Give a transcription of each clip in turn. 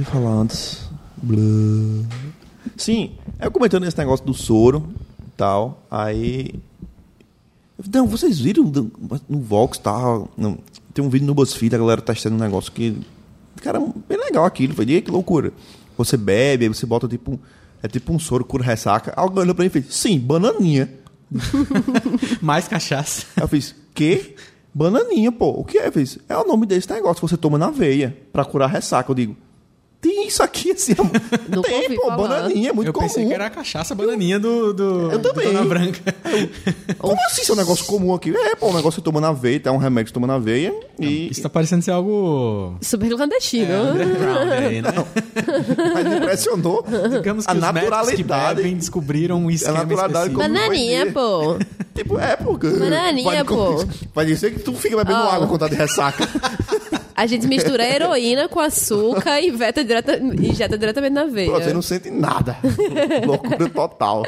que ia falar antes? Blá. Sim, eu comentando esse negócio do soro e tal, aí. Não, vocês viram no Vox, tá? tem um vídeo no BuzzFeed, a galera testando um negócio que. Cara, bem legal aquilo. Falei, "Ih, que loucura. Você bebe, aí você bota tipo. É tipo um soro, cura ressaca. Alguém olhou pra mim e fez, sim, bananinha. Mais cachaça. Eu fiz, quê? Bananinha, pô. O que é? Eu fiz, é o nome desse negócio que você toma na veia pra curar ressaca. Eu digo, tem isso aqui assim? Nunca tem, pô, falar. bananinha, é muito eu comum. pensei que era a cachaça bananinha do, do, Eu do também. Dona Branca. Como assim isso é um negócio comum aqui? É, pô, um negócio que você toma na veia, é um remédio que você toma na veia e... Isso tá parecendo ser algo Super clandestino. é, underground aí, né? Mas me impressionou Digamos que a os que naturalidade. bebem descobriram um esquema específico. como- Bananinha, pô. Tipo, é, pô. Bananinha, vai, pô. Vai dizer que tu fica bebendo Ó. água quando tá de ressaca. A gente mistura heroína com açúcar e veta direta, injeta diretamente na veia. Você não sente nada. Loucura total.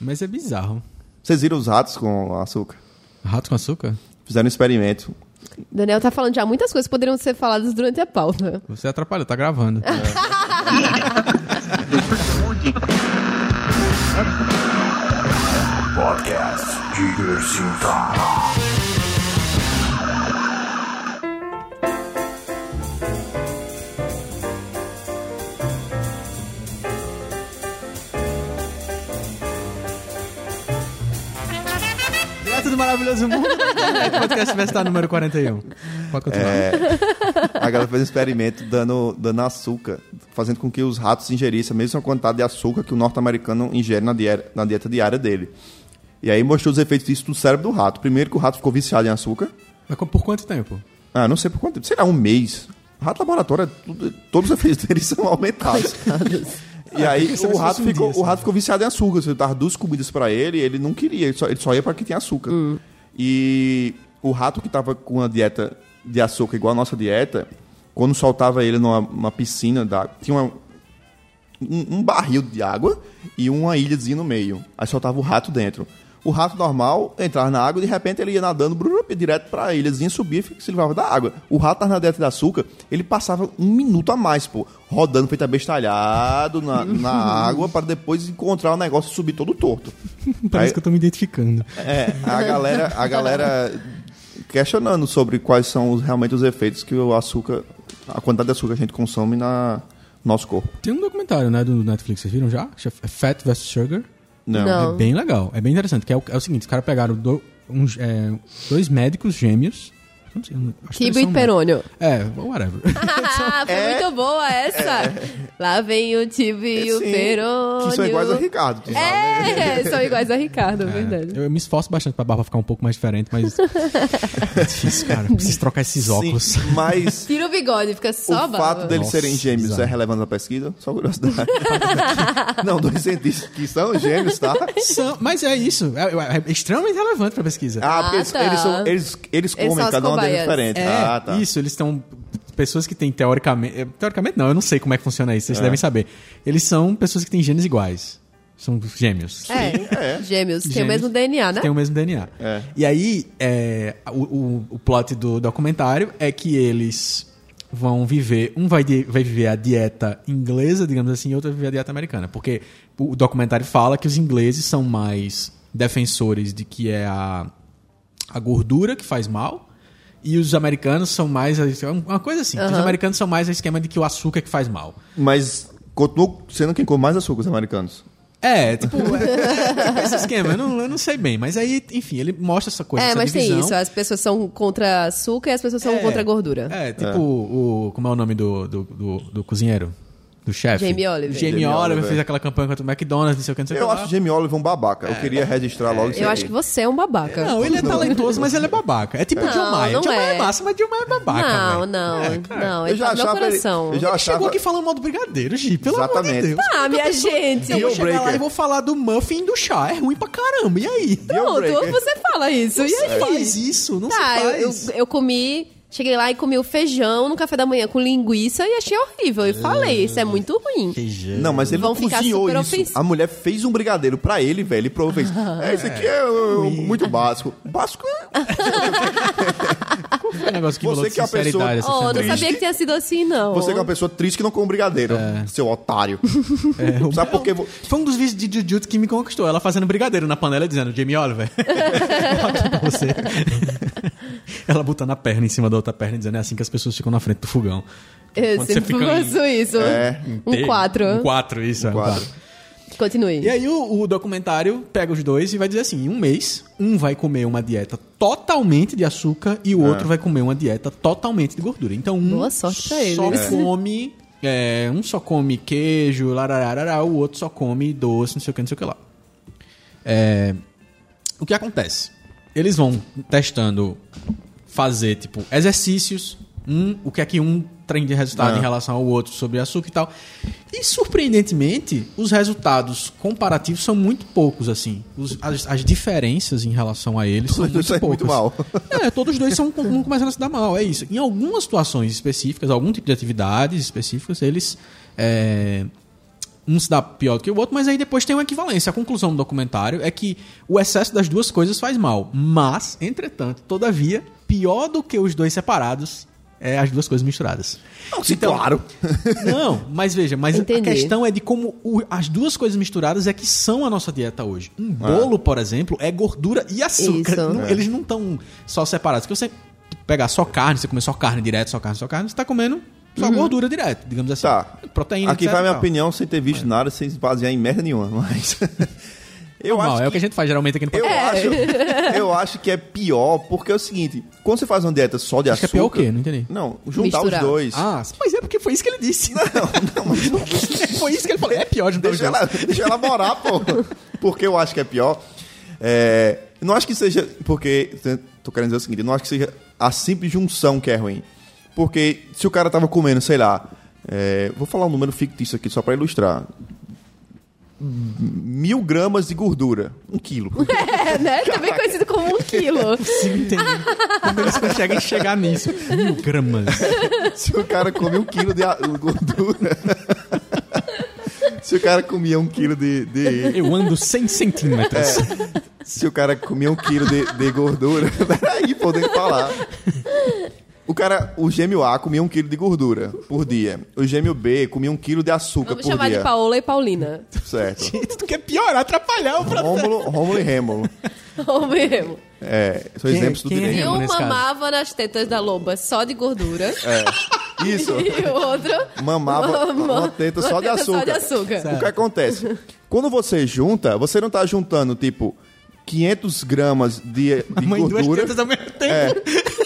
Mas é bizarro. Vocês viram os ratos com açúcar? Rato com açúcar? Fizeram um experimento. Daniel tá falando já muitas coisas que poderiam ser faladas durante a pauta. Você atrapalhou, tá gravando. Podcast Diversificado. Direto do maravilhoso mundo da podcast vai estar número 41. Pode continuar. É, a galera fez um experimento dando, dando açúcar, fazendo com que os ratos ingerissem a mesma quantidade de açúcar que o norte-americano ingere na, dieta- na dieta diária dele. E aí mostrou os efeitos disso no cérebro do rato. Primeiro que o rato ficou viciado em açúcar. Mas por quanto tempo? Ah, não sei por quanto tempo. Sei lá, um mês. Rato laboratório, é tudo- todos os efeitos deles são aumentados. E aí o rato, ficou, o rato ficou viciado em açúcar. Você dava duas comidas pra ele, ele não queria, ele só, ele só ia pra que tinha açúcar. E o rato que tava com a dieta de açúcar igual a nossa dieta, quando soltava ele numa uma piscina, da, tinha uma- um, um barril de água e uma ilhazinha no meio. Aí soltava o rato dentro. O rato normal entrava na água e de repente ele ia nadando brup, direto pra ilhazinha, subia e se livrava da água. O rato tava na dieta de açúcar, ele passava um minuto a mais, pô, rodando feito abestalhado na, na água para depois encontrar o negócio e subir todo torto. Parece Aí- que eu tô me identificando. É, a galera, a galera questionando sobre quais são os- realmente os efeitos que o açúcar, a quantidade de açúcar que a gente consome na no nosso corpo. Tem um documentário, né, do Netflix, vocês viram já? Chama Fat vs Sugar. Não. Não. É bem legal, é bem interessante. Que é, o, é o seguinte, os caras pegaram do- uns, é, dois médicos gêmeos. Não sei, acho Kibo e Perônio. É, whatever. Ah, foi É. muito boa essa. Lá vem o Tibo e o Perônio. Que são iguais a Ricardo. tu sabe, né? É, são iguais a Ricardo, é verdade. eu, eu me esforço bastante pra barba ficar um pouco mais diferente, mas é difícil, cara. Preciso trocar esses óculos. Sim, mas Tira o bigode, fica o só a barba. fato deles Nossa, serem gêmeos bizarro. é relevante na pesquisa? Só curiosidade. Não, dois cientistas que são gêmeos, tá? São- mas é isso, é, é extremamente relevante pra pesquisa. Ah, porque Ah, eles, tá. eles, são, eles, eles comem, cada uma É, ah, tá. isso, eles estão. Pessoas que têm teoricamente. eh, Teoricamente não, eu não sei como é que funciona isso, vocês devem saber. Eles são pessoas que têm genes iguais. São gêmeos. É, gêmeos. Tem o mesmo DNA, né? Tem o mesmo DNA. É. E aí, é, o, o, o plot do documentário é que eles vão viver. Um vai, de- vai viver a dieta inglesa, digamos assim, e outro vai viver a dieta americana. Porque o documentário fala que os ingleses são mais defensores de que é a, a gordura que faz mal. E os americanos são mais. Uma coisa assim. que Os americanos são mais o esquema de que o açúcar é que faz mal. Mas continua sendo quem come mais açúcar, os americanos. É, tipo, é, tipo esse esquema. Eu não, eu não sei bem. Mas aí, enfim, ele mostra essa coisa. É, essa mas tem divisão. isso. As pessoas são contra açúcar e as pessoas são É. contra a gordura. É, tipo O, Como é o nome do, do, do, do cozinheiro? Do chefe? Jamie Oliver. Jamie, Jamie Oliver fez aquela campanha contra o McDonald's, não sei o que, não sei o Eu que acho lá. Jamie Oliver um babaca. Eu queria registrar logo isso Eu acho que você é um babaca. Não, ele é talentoso, mas ele é babaca. É tipo o Não, John não John Mayer é é. massa, mas John é babaca, não, velho. não, É, não. Eu Ele já tá no meu achava ele- coração. eu já Ele achava- chegou aqui falando mal do brigadeiro, Gi, pelo amor de Exatamente. Deus. Ah, minha pessoa- gente. Eu vou chegar lá e vou falar do muffin e do chá. É ruim pra caramba. E aí? Pronto, você fala isso. E Você aí? faz isso, não Tá, se eu, faz. eu, eu comi. Cheguei lá e comi o feijão no café da manhã com linguiça e achei horrível. E falei, isso é muito ruim. Não, mas ele Vão não ficar cozinhou super isso. ofensivos. A mulher fez um brigadeiro pra ele, velho. Ele provou e fez. É, isso aqui é uh, muito básico. Básico é... Foi um negócio que Você falou de que é uma pessoa- sinceridade. essa Oh, não sabia que tinha sido assim, não. Você que é uma pessoa triste que não come brigadeiro, seu otário. É, Sabe por quê? Vo- Foi um dos vídeos de Jujutsu que me conquistou. Ela fazendo brigadeiro na panela dizendo, Jamie Oliver, tô aqui pra você. Ela botando a perna em cima da outra perna e dizendo, é assim que as pessoas ficam na frente do fogão. Eu Quando você sempre fica em- faço isso. É. Um quatro. Um quatro, isso. é, um quatro. Continue. E aí o, o documentário pega os dois e vai dizer assim, em um mês, um vai comer uma dieta totalmente de açúcar e o É. outro vai comer uma dieta totalmente de gordura. Então um Boa sorte pra só eles. come... é, um só come queijo, larararará, o outro só come doce, não sei o que, não sei o que lá. É, o que acontece? Eles vão testando fazer, tipo, exercícios, um, o que é que um tem de resultado Ah. em relação ao outro sobre açúcar e tal. E, surpreendentemente, os resultados comparativos são muito poucos, assim. Os- as, as diferenças em relação a eles são Os dois muito poucas. muito mal. É, todos os dois são começando a se dar mal, é isso. Em algumas situações específicas, algum tipo de atividades específicas, eles. é, um se dá pior do que o outro, mas aí depois tem uma equivalência. A conclusão do documentário é que o excesso das duas coisas faz mal. Mas, entretanto, todavia, pior do que os dois separados é as duas coisas misturadas. Sim, claro. Não, mas veja, mas Entendi. a questão é de como o- as duas coisas misturadas é que são a nossa dieta hoje. Um bolo, por exemplo, é gordura e açúcar. Não- Eles não estão só separados. Porque você pegar só carne, você comer só carne direto, só carne, só carne, você está comendo só gordura direto, digamos assim. Tá. Proteína, Aqui etc vai a minha tal. opinião sem ter visto nada, sem se basear em merda nenhuma. Mas. eu Normal, acho é o que a gente faz geralmente aqui no Eu, podcast. acho, eu acho que é pior, porque é o seguinte: quando você faz uma dieta só de Acho que é açúcar. pior o quê? Não entendi. Não, juntar Misturar. os dois. Ah, mas é porque foi isso que ele disse. Não, não, mas foi isso que ele falou. É pior juntar os Deixa, dois. ela, deixa eu elaborar, pô. Porque eu acho que é pior. É, eu não acho que seja. Porque. Tô querendo dizer o seguinte: eu não acho que seja a simples junção que é ruim. Porque se o cara tava comendo, sei lá. é, vou falar um número fictício aqui só pra ilustrar. Mil gramas de gordura. Um quilo. É, né? Também conhecido como um quilo. Sim, entendi. Como eles conseguem chegar nisso. Mil gramas. Se o cara come um quilo de gordura. Se o cara comia um quilo de. de- Eu ando 100 centímetros. se o cara comia um quilo de, de gordura. Peraí, que falar. O cara, o gêmeo A comia um quilo de gordura por dia. O gêmeo B comia um quilo de açúcar Vamos por chamar dia. de Paola e Paulina. Certo. Gente, tu quer piorar, atrapalhar o processo. Rômulo, Rômulo e Rêmulo. Ou mesmo. É, são Quem- exemplos do quem é direito. E Remo um mamava nas tetas da loba só de gordura. Isso. E o outro Mamava uma teta só de teta açúcar. Só de açúcar. O que acontece? Quando você junta, você não tá juntando, tipo, 500 gramas de, de Mãe, duas gordura. tetas ao mesmo tempo. É.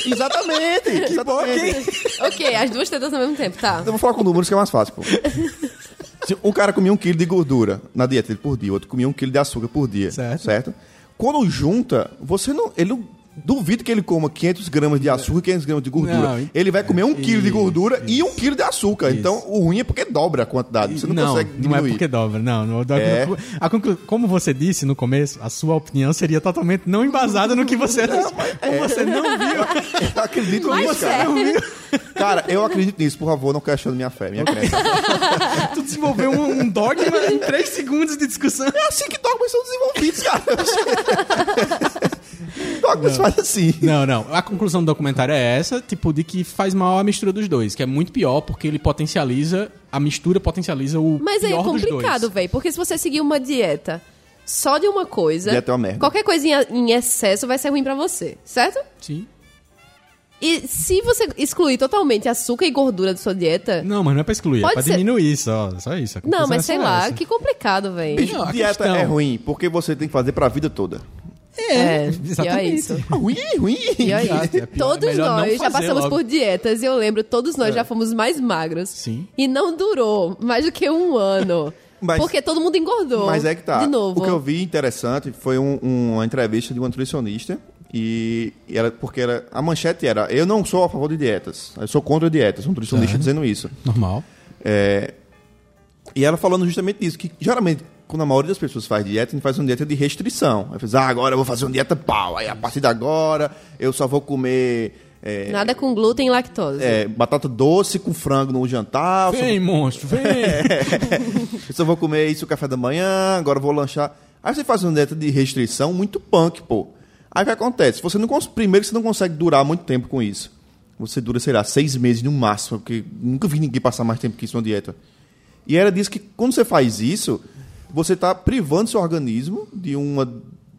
Exatamente. exatamente. ok, as duas tetas ao mesmo tempo, tá. Eu vou falar com números que é mais fácil, pô. Se um cara comia um quilo de gordura na dieta dele por dia, outro comia um quilo de açúcar por dia, Certo. certo? Quando junta, você não... Ele não... Duvido que ele coma 500 gramas de açúcar e 500 gramas de gordura. Não, ele vai comer um quilo de isso, gordura e um quilo de açúcar. Então, o ruim é porque dobra a quantidade. Você não, consegue não diminuir. é porque dobra, não. não É. a como você disse no começo, a sua opinião seria totalmente não embasada no que você como você não viu. Eu acredito Mas nisso, é. cara. Cara, eu acredito nisso. Por favor, não questione minha fé, minha crença. Tu desenvolveu um, um dogma em três segundos de discussão. É assim que dogmas são desenvolvidos, cara. dogmas faz assim. Não, não. A conclusão do documentário é essa, tipo, de que faz mal a mistura dos dois, que é muito pior porque ele potencializa, a mistura potencializa o Mas aí é pior complicado, velho. Porque se você seguir uma dieta só de uma coisa, Dieta é uma merda. qualquer coisinha em excesso vai ser ruim pra você, certo? Sim. E se você excluir totalmente açúcar e gordura da sua dieta. Não, mas não é pra excluir, Pode é pra ser- diminuir só, só isso. Não, conclusão mas é sei lá, essa. que complicado, velho. Não, dieta questão- é ruim porque você tem que fazer pra vida toda. É, exatamente. pior isso. Ruim, ruim. Pior Exato, isso. é todos é não nós já passamos logo. por dietas e eu lembro, todos nós já fomos mais magros. Sim. E não durou mais do que um ano. Mas- porque todo mundo engordou. Mas é que tá. De novo. O que eu vi interessante foi um- um- uma entrevista de uma nutricionista. E e era porque era, a manchete era: Eu não sou a favor de dietas. Eu sou contra dietas. Um nutricionista Tá. dizendo isso. Normal. É, e ela falando justamente isso, que geralmente, quando a maioria das pessoas faz dieta, a gente faz uma dieta de restrição. Aí faz, ah, agora eu vou fazer uma dieta pau. Aí a partir de agora eu só vou comer é, Nada com glúten e lactose. é, batata doce com frango no jantar. eu só Vem, monstro, vem! eu só vou comer isso no café da manhã, agora eu vou lanchar. Aí você faz uma dieta de restrição muito punk, pô. Aí o que acontece? Você não cons... Primeiro que você não consegue durar muito tempo com isso. Você dura, sei lá, seis meses no máximo, porque nunca vi ninguém passar mais tempo que isso numa dieta. E ela disse que quando você faz isso, você está privando seu organismo de uma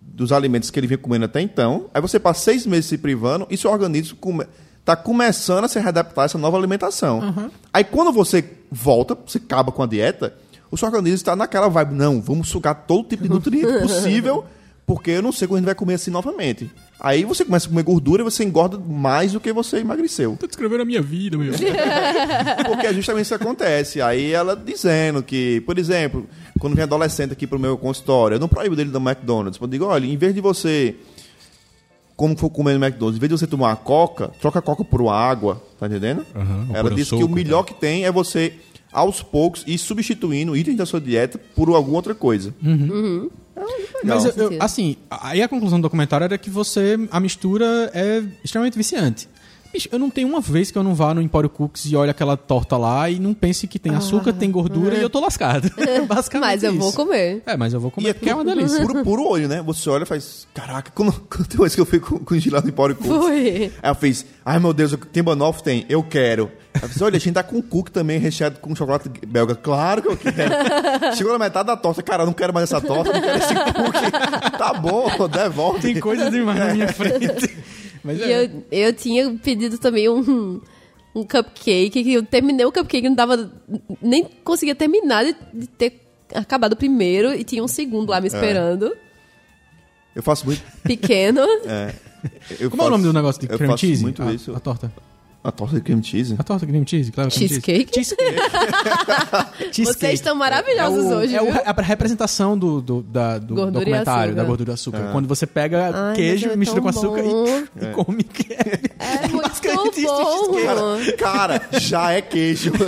dos alimentos que ele vinha comendo até então. Aí você passa seis meses se privando e seu organismo come, tá começando a se readaptar a essa nova alimentação. Aí quando você volta, você acaba com a dieta, o seu organismo está naquela vibe, não, vamos sugar todo tipo de nutriente possível, porque eu não sei quando a gente vai comer assim novamente. Aí você começa a comer gordura e você engorda mais do que você emagreceu. Tô descrevendo a minha vida, meu. Porque é justamente isso que acontece. Aí ela dizendo que, por exemplo, quando vem adolescente aqui pro meu consultório, eu não proíbo dele do McDonald's. Eu digo, olha, em vez de você, como for comer no McDonald's, em vez de você tomar uma coca, troca a coca por uma água, tá entendendo? Ou ela disse que o melhor que tem é você, aos poucos, ir substituindo itens da sua dieta por alguma outra coisa. Mas, eu- eu- assim, aí a conclusão do documentário era que você, a mistura é extremamente viciante. Bicho, eu não tenho uma vez que eu não vá no Empório Cooks e olhe aquela torta lá e não pense que tem açúcar, tem gordura e eu tô lascado. Basicamente Mas eu vou isso. comer. É, mas eu vou E comer é porque é uma delícia. Puro, puro olho, né? Você olha e faz, caraca, quando, quando tem uma vez que eu fui com, com o Gilado em Empório Cooks, Foi. Aí ela fez, ai meu Deus, tem banoffee? Tem, eu quero. Ela fez, olha, a gente tá com cookie também recheado com chocolate belga. Claro que eu quero. Chegou na metade da torta, cara, eu não quero mais essa torta, não quero esse cookie. Tá bom, devolve. Tem coisa demais na minha frente. Mas E é. eu, eu tinha pedido também um, um cupcake, que eu terminei o cupcake, não dava. Nem conseguia terminar de, de ter acabado o primeiro e tinha um segundo lá me esperando. Eu faço muito. Pequeno. É, eu Como é o faço- nome do negócio de faço cheese? muito a, isso. A torta. A torta de cream cheese? A torta cream cheese, claro. Cheesecake? Cheesecake. Cheesecake. Vocês estão maravilhosos é o, hoje, É o- a representação do, do, da- do Gordura documentário, da gordura e açúcar. Quando você pega Ai, queijo, é mistura com açúcar e, e come. É muito bom. cheesecake. Cara, já é queijo.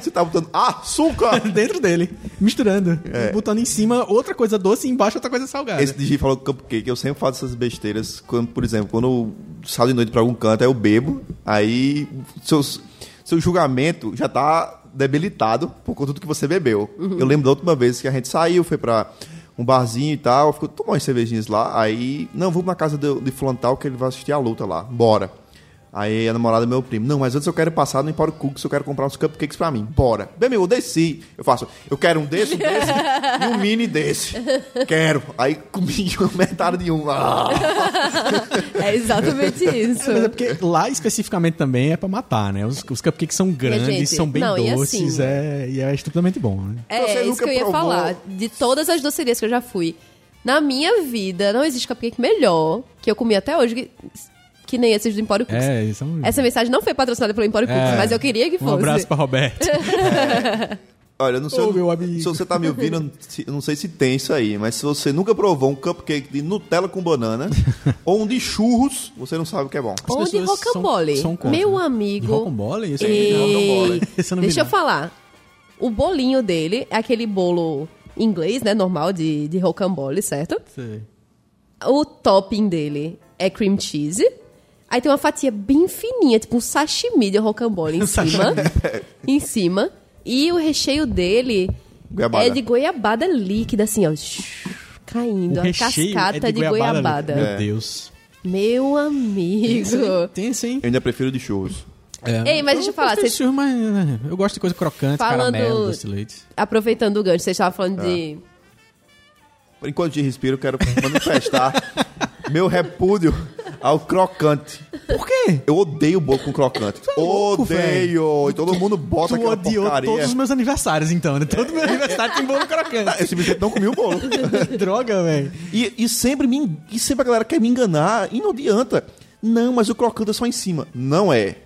Você tá botando açúcar. dentro dele, misturando. É. Botando em cima outra coisa doce e embaixo outra coisa salgada. Esse DJ falou cupcake, eu sempre faço essas besteiras. Quando, por exemplo, quando eu saio de noite pra algum canto, aí eu bebo, aí seus, seu julgamento já tá debilitado por conta do que você bebeu. Eu lembro da última vez que a gente saiu, foi pra um barzinho e tal, ficou tomando umas cervejinhas lá, aí, não, vamos na casa de, de fulano tal que ele vai assistir a luta lá, bora. Aí a namorada do meu primo, não, mas antes eu quero passar no Empório Cooks, eu quero comprar uns cupcakes pra mim. Bora. Bem, meu, eu desci. Eu faço, eu quero um desse, um desse e um mini desse. Quero. Aí comi metade de um. Ah. É exatamente isso. Mas é porque lá especificamente também é pra matar, né? Os, os cupcakes são grandes, gente, são bem não, e doces assim- é, e é estupidamente bom, né? É, Você isso nunca que eu ia provou? falar. De todas as docerias que eu já fui, na minha vida não existe cupcake melhor que eu comi até hoje que, que nem esses do Empório Cooks. É, eles são... Essa mensagem não foi patrocinada pelo Empório Cooks, É. mas eu queria que fosse. Um abraço pra Roberto. Olha, não sei Ô, meu amigo. se você tá me ouvindo, eu não- sei se tem isso aí, mas se você nunca provou um cupcake de Nutella com banana ou um de churros, você não sabe o que é bom. As Ou de pessoas são- rocambole. são contra, Meu né? amigo. De rocambole? Esse é E- rocambole. Deixa eu falar. O bolinho dele é aquele bolo inglês, né? Normal de, de rocambole, certo? Sei. O topping dele é cream cheese. Aí tem uma fatia bem fininha, tipo um sashimi de rocambole em cima. em cima. E o recheio dele Goiabada. é de goiabada líquida, assim, ó. Caindo. O a cascata é de, goiabada. Meu É. Deus. Meu amigo. Tem sim. Eu ainda prefiro de churros. É. Ei, mas deixa eu falar, gosto de vocês- churro, mas, né, eu gosto de coisa crocante, Falando- caramelo, doce de leite. Aproveitando o gancho, vocês estavam falando de. Por enquanto de respiro, eu quero manifestar meu repúdio ao crocante. Por quê? Eu odeio bolo com crocante. é louco, odeio! E todo mundo bota Tu aquela odiou porcaria. todos os meus aniversários, então, né? Todo meu aniversário tem bolo crocante. Eu simplesmente não comi o bolo. Droga, velho. E, e sempre me, e sempre a galera quer me enganar e não adianta. Não, mas o crocante é só em cima. Não é.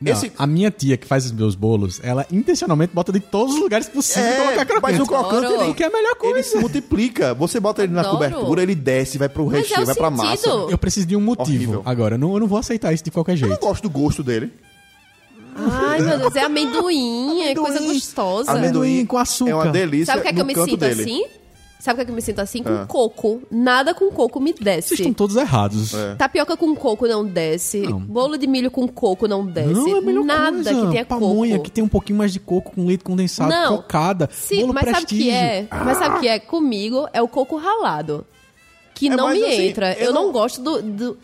Não, Esse- A minha tia que faz os meus bolos, ela intencionalmente bota de todos os lugares possíveis colocar É, crocante. mas o crocante ele, Que é a melhor coisa. ele se multiplica. Você bota ele na Adoro. cobertura, ele desce, vai pro Mas é recheio, o vai pra sentido. massa. Eu preciso de um motivo. Horrível. Agora, eu não, eu não vou aceitar isso de qualquer Eu não jeito. gosto do gosto dele. Ai, meu Deus, é amendoim, é coisa Amendoim. gostosa. Amendoim com açúcar. É uma delícia Sabe o que é que eu me sinto dele. assim? Sabe o que é que eu me sinto assim? Com Ah. coco. Nada com coco me Vocês desce. estão todos errados. É. Tapioca com coco não desce. Não. Bolo de milho com coco não desce. Não, é a melhor Nada coisa. que tenha Pamonha, coco. que tem um pouquinho mais de coco com leite condensado, Não. cocada, Sim, bolo mas sabe o prestígio. que é? Mas sabe o que é? Comigo é o coco ralado. Que É, não mas me assim, entra. eu Eu não, não- gosto do, do-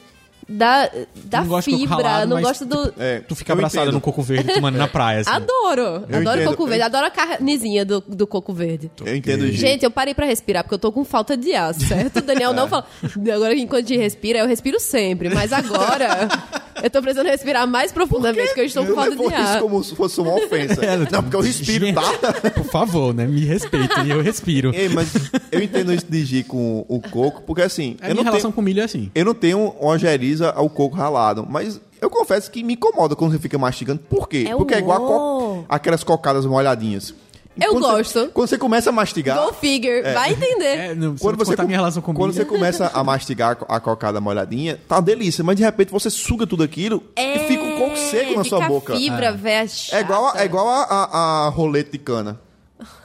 da, da não fibra, ralado, não gosto do. É, Tu fica abraçada no coco verde tomando na praia, assim. Adoro! Eu adoro entendo. coco verde, adoro a carnezinha do, do coco verde. Eu entendo o Gente, eu parei pra respirar porque eu tô com falta de ar, certo? O Daniel É. não fala. Agora, enquanto a gente respira, eu respiro sempre. Mas agora, eu tô precisando respirar mais profundamente porque eu estou com Não falta de isso ar. como se fosse uma ofensa. É, não, porque eu respiro, Gente, tá? Por favor, né? Me respeitem, eu respiro. Ei, mas eu entendo isso de Gi com o coco, porque assim, A eu minha não, relação tenho, com milho é assim. eu não tenho uma geriza ao coco ralado, mas eu confesso que me incomoda quando você fica mastigando. Por quê? É o porque é igual co- aquelas cocadas molhadinhas. Eu quando você- gosto. quando você começa a mastigar, Go figure, vai entender. É, não, quando quando você minha relação com quando você começa a mastigar a cocada molhadinha, tá uma delícia, mas de repente você suga tudo aquilo e fica um coco seco na sua boca. fibra, véia, É igual, a, chata. é igual a, a, a rolete de cana.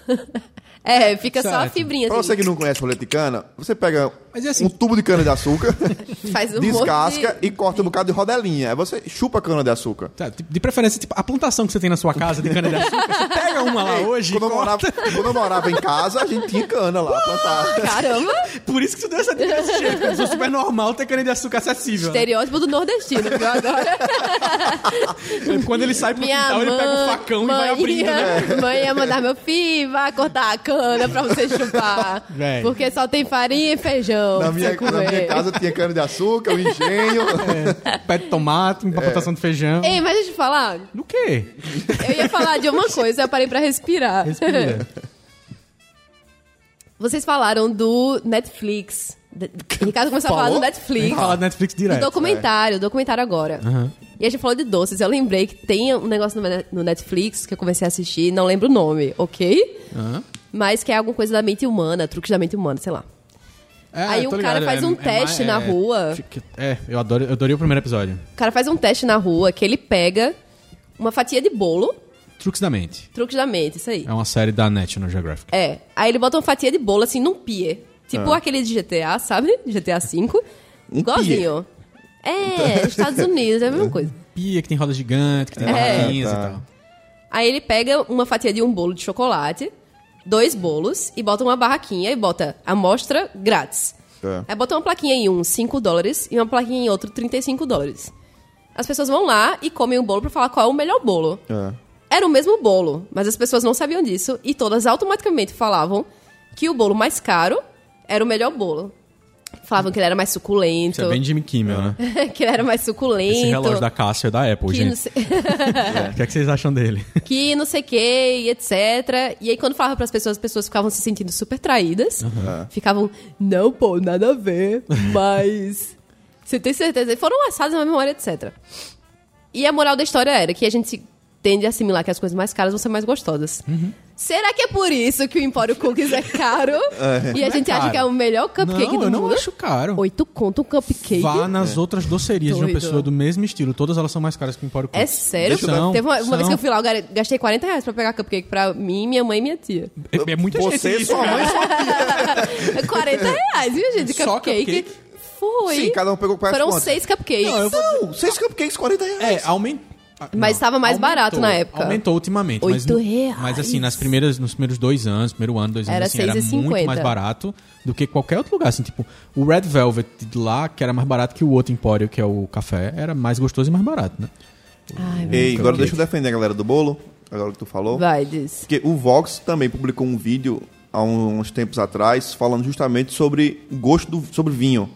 É, fica só a Certo. fibrinha. Pra assim. você que não conhece rolete de cana, você pega Mas é assim- um tubo de cana de açúcar, Faz um descasca de- e corta um bocado de rodelinha. Aí você chupa a cana de açúcar. Tá, de preferência, tipo, a plantação que você tem na sua casa de cana-de-açúcar, você pega uma lá hoje e Quando eu, morava, quando eu morava em casa, a gente tinha cana lá plantada. Caramba! Por isso que tu deu essa dica desse jeito. sou super normal ter cana-de-açúcar acessível. né? Estereótipo do nordestino, viu? Agora. Quando ele sai pro Minha quintal, ele mãe, pega o facão e vai mãe abrindo, né? Mãe ia mandar meu filho, vai cortar a cana pra você chupar. Véi. Porque só tem farinha e feijão. Na minha, na minha casa tinha cana de açúcar, o engenho. Pé de tomate, uma plantação de feijão. Ei, mas deixa eu te falar. Do quê? Eu ia falar de uma coisa, eu parei pra respirar. Respira. Vocês falaram do Netflix. Ricardo começou a falar Falou? do Netflix. Vamos falar do Netflix Do direto. documentário, documentário agora. Aham. E a gente falou de doces. Eu lembrei que tem um negócio no Ne- no Netflix que eu comecei a assistir, não lembro o nome, ok? Aham. Mas que é alguma coisa da mente humana, truques da mente humana, sei lá. É, Aí o cara ligado, faz é- um é teste mais- na é- rua. É, eu, adoro, eu adorei o primeiro episódio. O cara faz um teste na rua que ele pega uma fatia de bolo, Truques da Mente. truques da mente, isso aí. É uma série da National Geographic. É. Aí ele bota uma fatia de bolo assim num pier. Tipo aquele de GTA, sabe? GTA V. Igualzinho. É, Estados Unidos, é a mesma coisa. Pia que tem roda gigante, que tem É. barraquinhas Tá. e tal. Aí ele pega uma fatia de um bolo de chocolate, dois bolos, e bota uma barraquinha e bota amostra grátis. É. Aí bota uma plaquinha em um 5 dólares e uma plaquinha em outro 35 dólares. As pessoas vão lá e comem o bolo pra falar qual é o melhor bolo. É. Era o mesmo bolo, mas as pessoas não sabiam disso e todas automaticamente falavam que o bolo mais caro era o melhor bolo. Falavam que ele era mais suculento, Isso é bem Jimmy Kimmel, né? que ele era mais suculento. Esse relógio da Cassia é da Apple, que gente. sei, O que, é que vocês acham dele? que não sei o que, e etc. E aí, quando falava pras pessoas, as pessoas ficavam se sentindo super traídas. Ficavam, não, pô, nada a ver, mas. Você tem certeza? E foram assados na memória, etc. E a moral da história era que a gente se- tende a assimilar que as coisas mais caras vão ser mais gostosas. Será que é por isso que o Empório Cookies é caro? E a Não é gente acha caro. que é o melhor cupcake não, do eu não mundo? acho caro. Oito conto um cupcake? Vá nas outras docerias de uma Doido. pessoa do mesmo estilo. Todas elas são mais caras que o Empório É Cookies. sério? São, Teve uma, uma vez que eu fui lá, eu gastei 40 reais pra pegar cupcake pra mim, minha mãe e minha tia. É, é muita Você, gente isso, sua mãe, cara. É 40 reais, viu, gente? Só Cupcake. cupcake? Foi. Sim, cada um pegou quase Foram quanto? seis cupcakes. Não, eu vou- Não, seis cupcakes, 40 reais. É, aumentou. Mas estava mais barato na época. Aumentou ultimamente. mas, Oito no- reais. mas assim, nas primeiras, nos primeiros dois anos, primeiro ano, dois anos, Era assim, era 6,50. muito mais barato do que qualquer outro lugar. Assim, tipo, o Red Velvet de lá, que era mais barato que o outro Empório, que é o café, era mais gostoso e mais barato, né? Ai, Ei, agora deixa eu defender a galera do bolo, agora que tu falou. Vai, diz. Porque o Vox também publicou um vídeo há uns tempos atrás falando justamente sobre o gosto do, sobre vinho.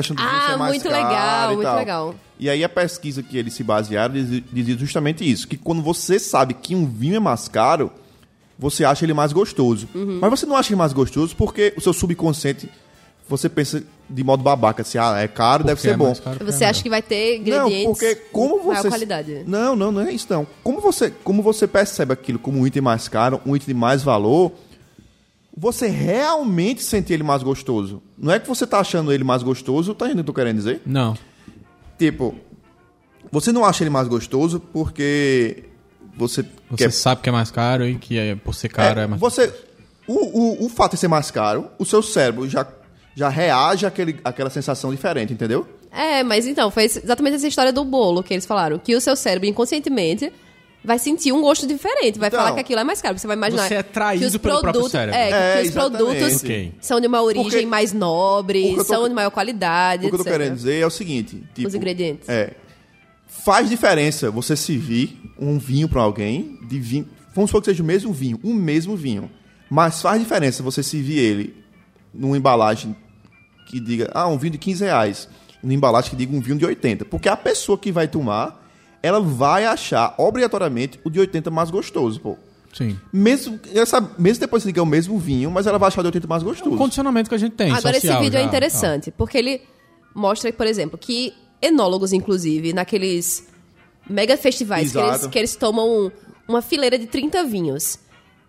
Questão do vinho Ah, ser mais muito caro legal, e muito tal. legal. E aí a pesquisa que eles se basearam diz- dizia justamente isso, que quando você sabe que um vinho é mais caro, você acha ele mais gostoso. Uhum. Mas você não acha ele mais gostoso porque o seu subconsciente, você pensa de modo babaca, assim, ah, é caro, deve Porque ser é bom. caro Você é acha que vai ter Não, ingredientes porque como maior você qualidade? Não, não, não é isso não. Como você, como você percebe aquilo como um item mais caro, um item de mais valor, você realmente sente ele mais gostoso. Não é que você tá achando ele mais gostoso, tá entendendo o que eu tô querendo dizer? Não. Tipo, você não acha ele mais gostoso porque você, Você quer sabe que é mais caro e que é, por ser caro é, é, mais você o, o, o fato de ser mais caro, o seu cérebro já já reage àquele, àquela sensação diferente, entendeu? É, mas então, foi exatamente essa história do bolo que eles falaram. Que o seu cérebro, inconscientemente, vai sentir um gosto diferente, vai Então, falar que aquilo é mais caro. Você vai imaginar você é traído que os pelo próprio produtos, cérebro. É, que, É, que os produtos exatamente. Ok. são de uma origem Porque- mais nobre, o tô- são de maior qualidade, O que eu tô querendo dizer é o seguinte: tipo, Os ingredientes. É. Faz diferença você servir um vinho pra alguém de vinho. Vamos supor que seja o mesmo vinho, um mesmo vinho. Mas faz diferença você servir ele numa embalagem que diga, ah, um vinho de 15 reais. Numa embalagem que diga um vinho de 80. Porque a pessoa que vai tomar, ela vai achar obrigatoriamente o de 80 mais gostoso, pô. Sim. Mesmo, essa, mesmo depois que diga o mesmo vinho, mas ela vai achar o de 80 mais O gostoso. condicionamento que a gente tem. Agora, esse social vídeo é já, interessante, porque ele mostra, por exemplo, que enólogos, inclusive, naqueles mega festivais que eles, que eles tomam uma fileira de 30 vinhos.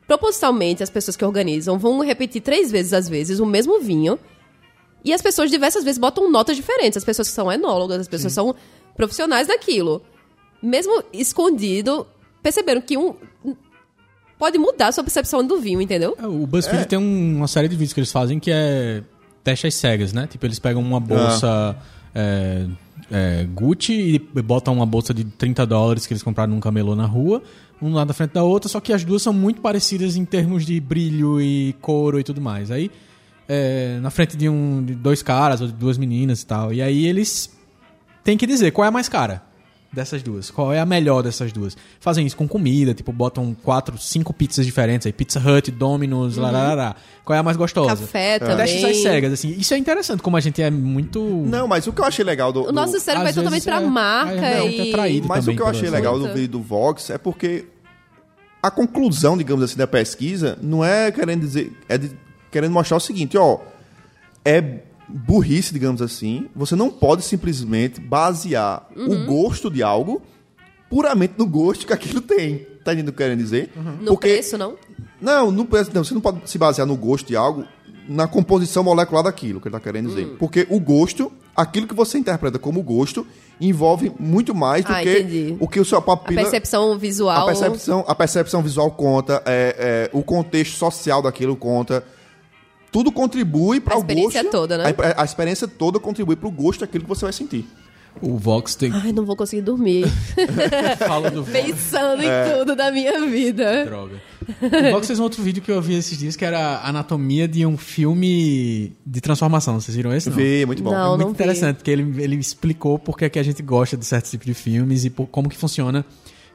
Propositalmente, as pessoas que organizam vão repetir três vezes, às vezes, o mesmo vinho. E as pessoas diversas vezes botam notas diferentes. As pessoas que são enólogas, as pessoas que são profissionais daquilo. Mesmo escondido, perceberam que um pode mudar a sua percepção do vinho, entendeu? É, O BuzzFeed tem um- uma série de vídeos que eles fazem que é testes cegas, né? Tipo, eles pegam uma bolsa é, é, Gucci e botam uma bolsa de 30 dólares que eles compraram num camelô na rua, um lado da frente da outra, só que as duas são muito parecidas em termos de brilho e couro e tudo mais. Aí, é, na frente de, um, de dois caras ou de duas meninas e tal. E aí eles têm que dizer qual é a mais cara dessas duas. Qual é a melhor dessas duas? Fazem isso com comida, tipo, botam quatro, cinco pizzas diferentes aí. Pizza Hut, Domino's, larará. Qual é a mais gostosa? Café Testes também. às cegas, assim. Isso é interessante, como a gente é muito... Não, mas o que eu achei legal do. O nosso cérebro vai às totalmente pra é- marca é, não, e... é traído. Mas o também que eu achei legal do vídeo do Vox é porque a conclusão, digamos assim, da pesquisa não é querendo dizer. É de- querendo mostrar o seguinte, ó. É burrice, digamos assim. Você não pode simplesmente basear Uhum. o gosto de algo puramente no gosto que aquilo tem. Tá entendendo o que eu quero dizer? No preço, não? Não, no preço, não, você não pode se basear no gosto de algo na composição molecular daquilo que ele está querendo dizer. Hum. Porque o gosto, aquilo que você interpreta como gosto, envolve muito mais do Ah, que entendi. o que o seu A papila... percepção visual... A percepção, a percepção visual conta, é, é, o contexto social daquilo conta. Tudo contribui para A o gosto. experiência toda, né? A, a experiência toda contribui para o gosto daquilo que você vai sentir. O Vox tem... Ai, não vou conseguir dormir. Fala do Vox. Pensando É. em tudo da minha vida. Droga. O Vox fez um outro vídeo que eu vi esses dias que era a anatomia de um filme de transformação. Vocês viram esse? Não? Vê, muito bom. Não. É muito vi. interessante, porque ele, ele explicou por que é que a gente gosta de certos tipos de filmes e por, como que funciona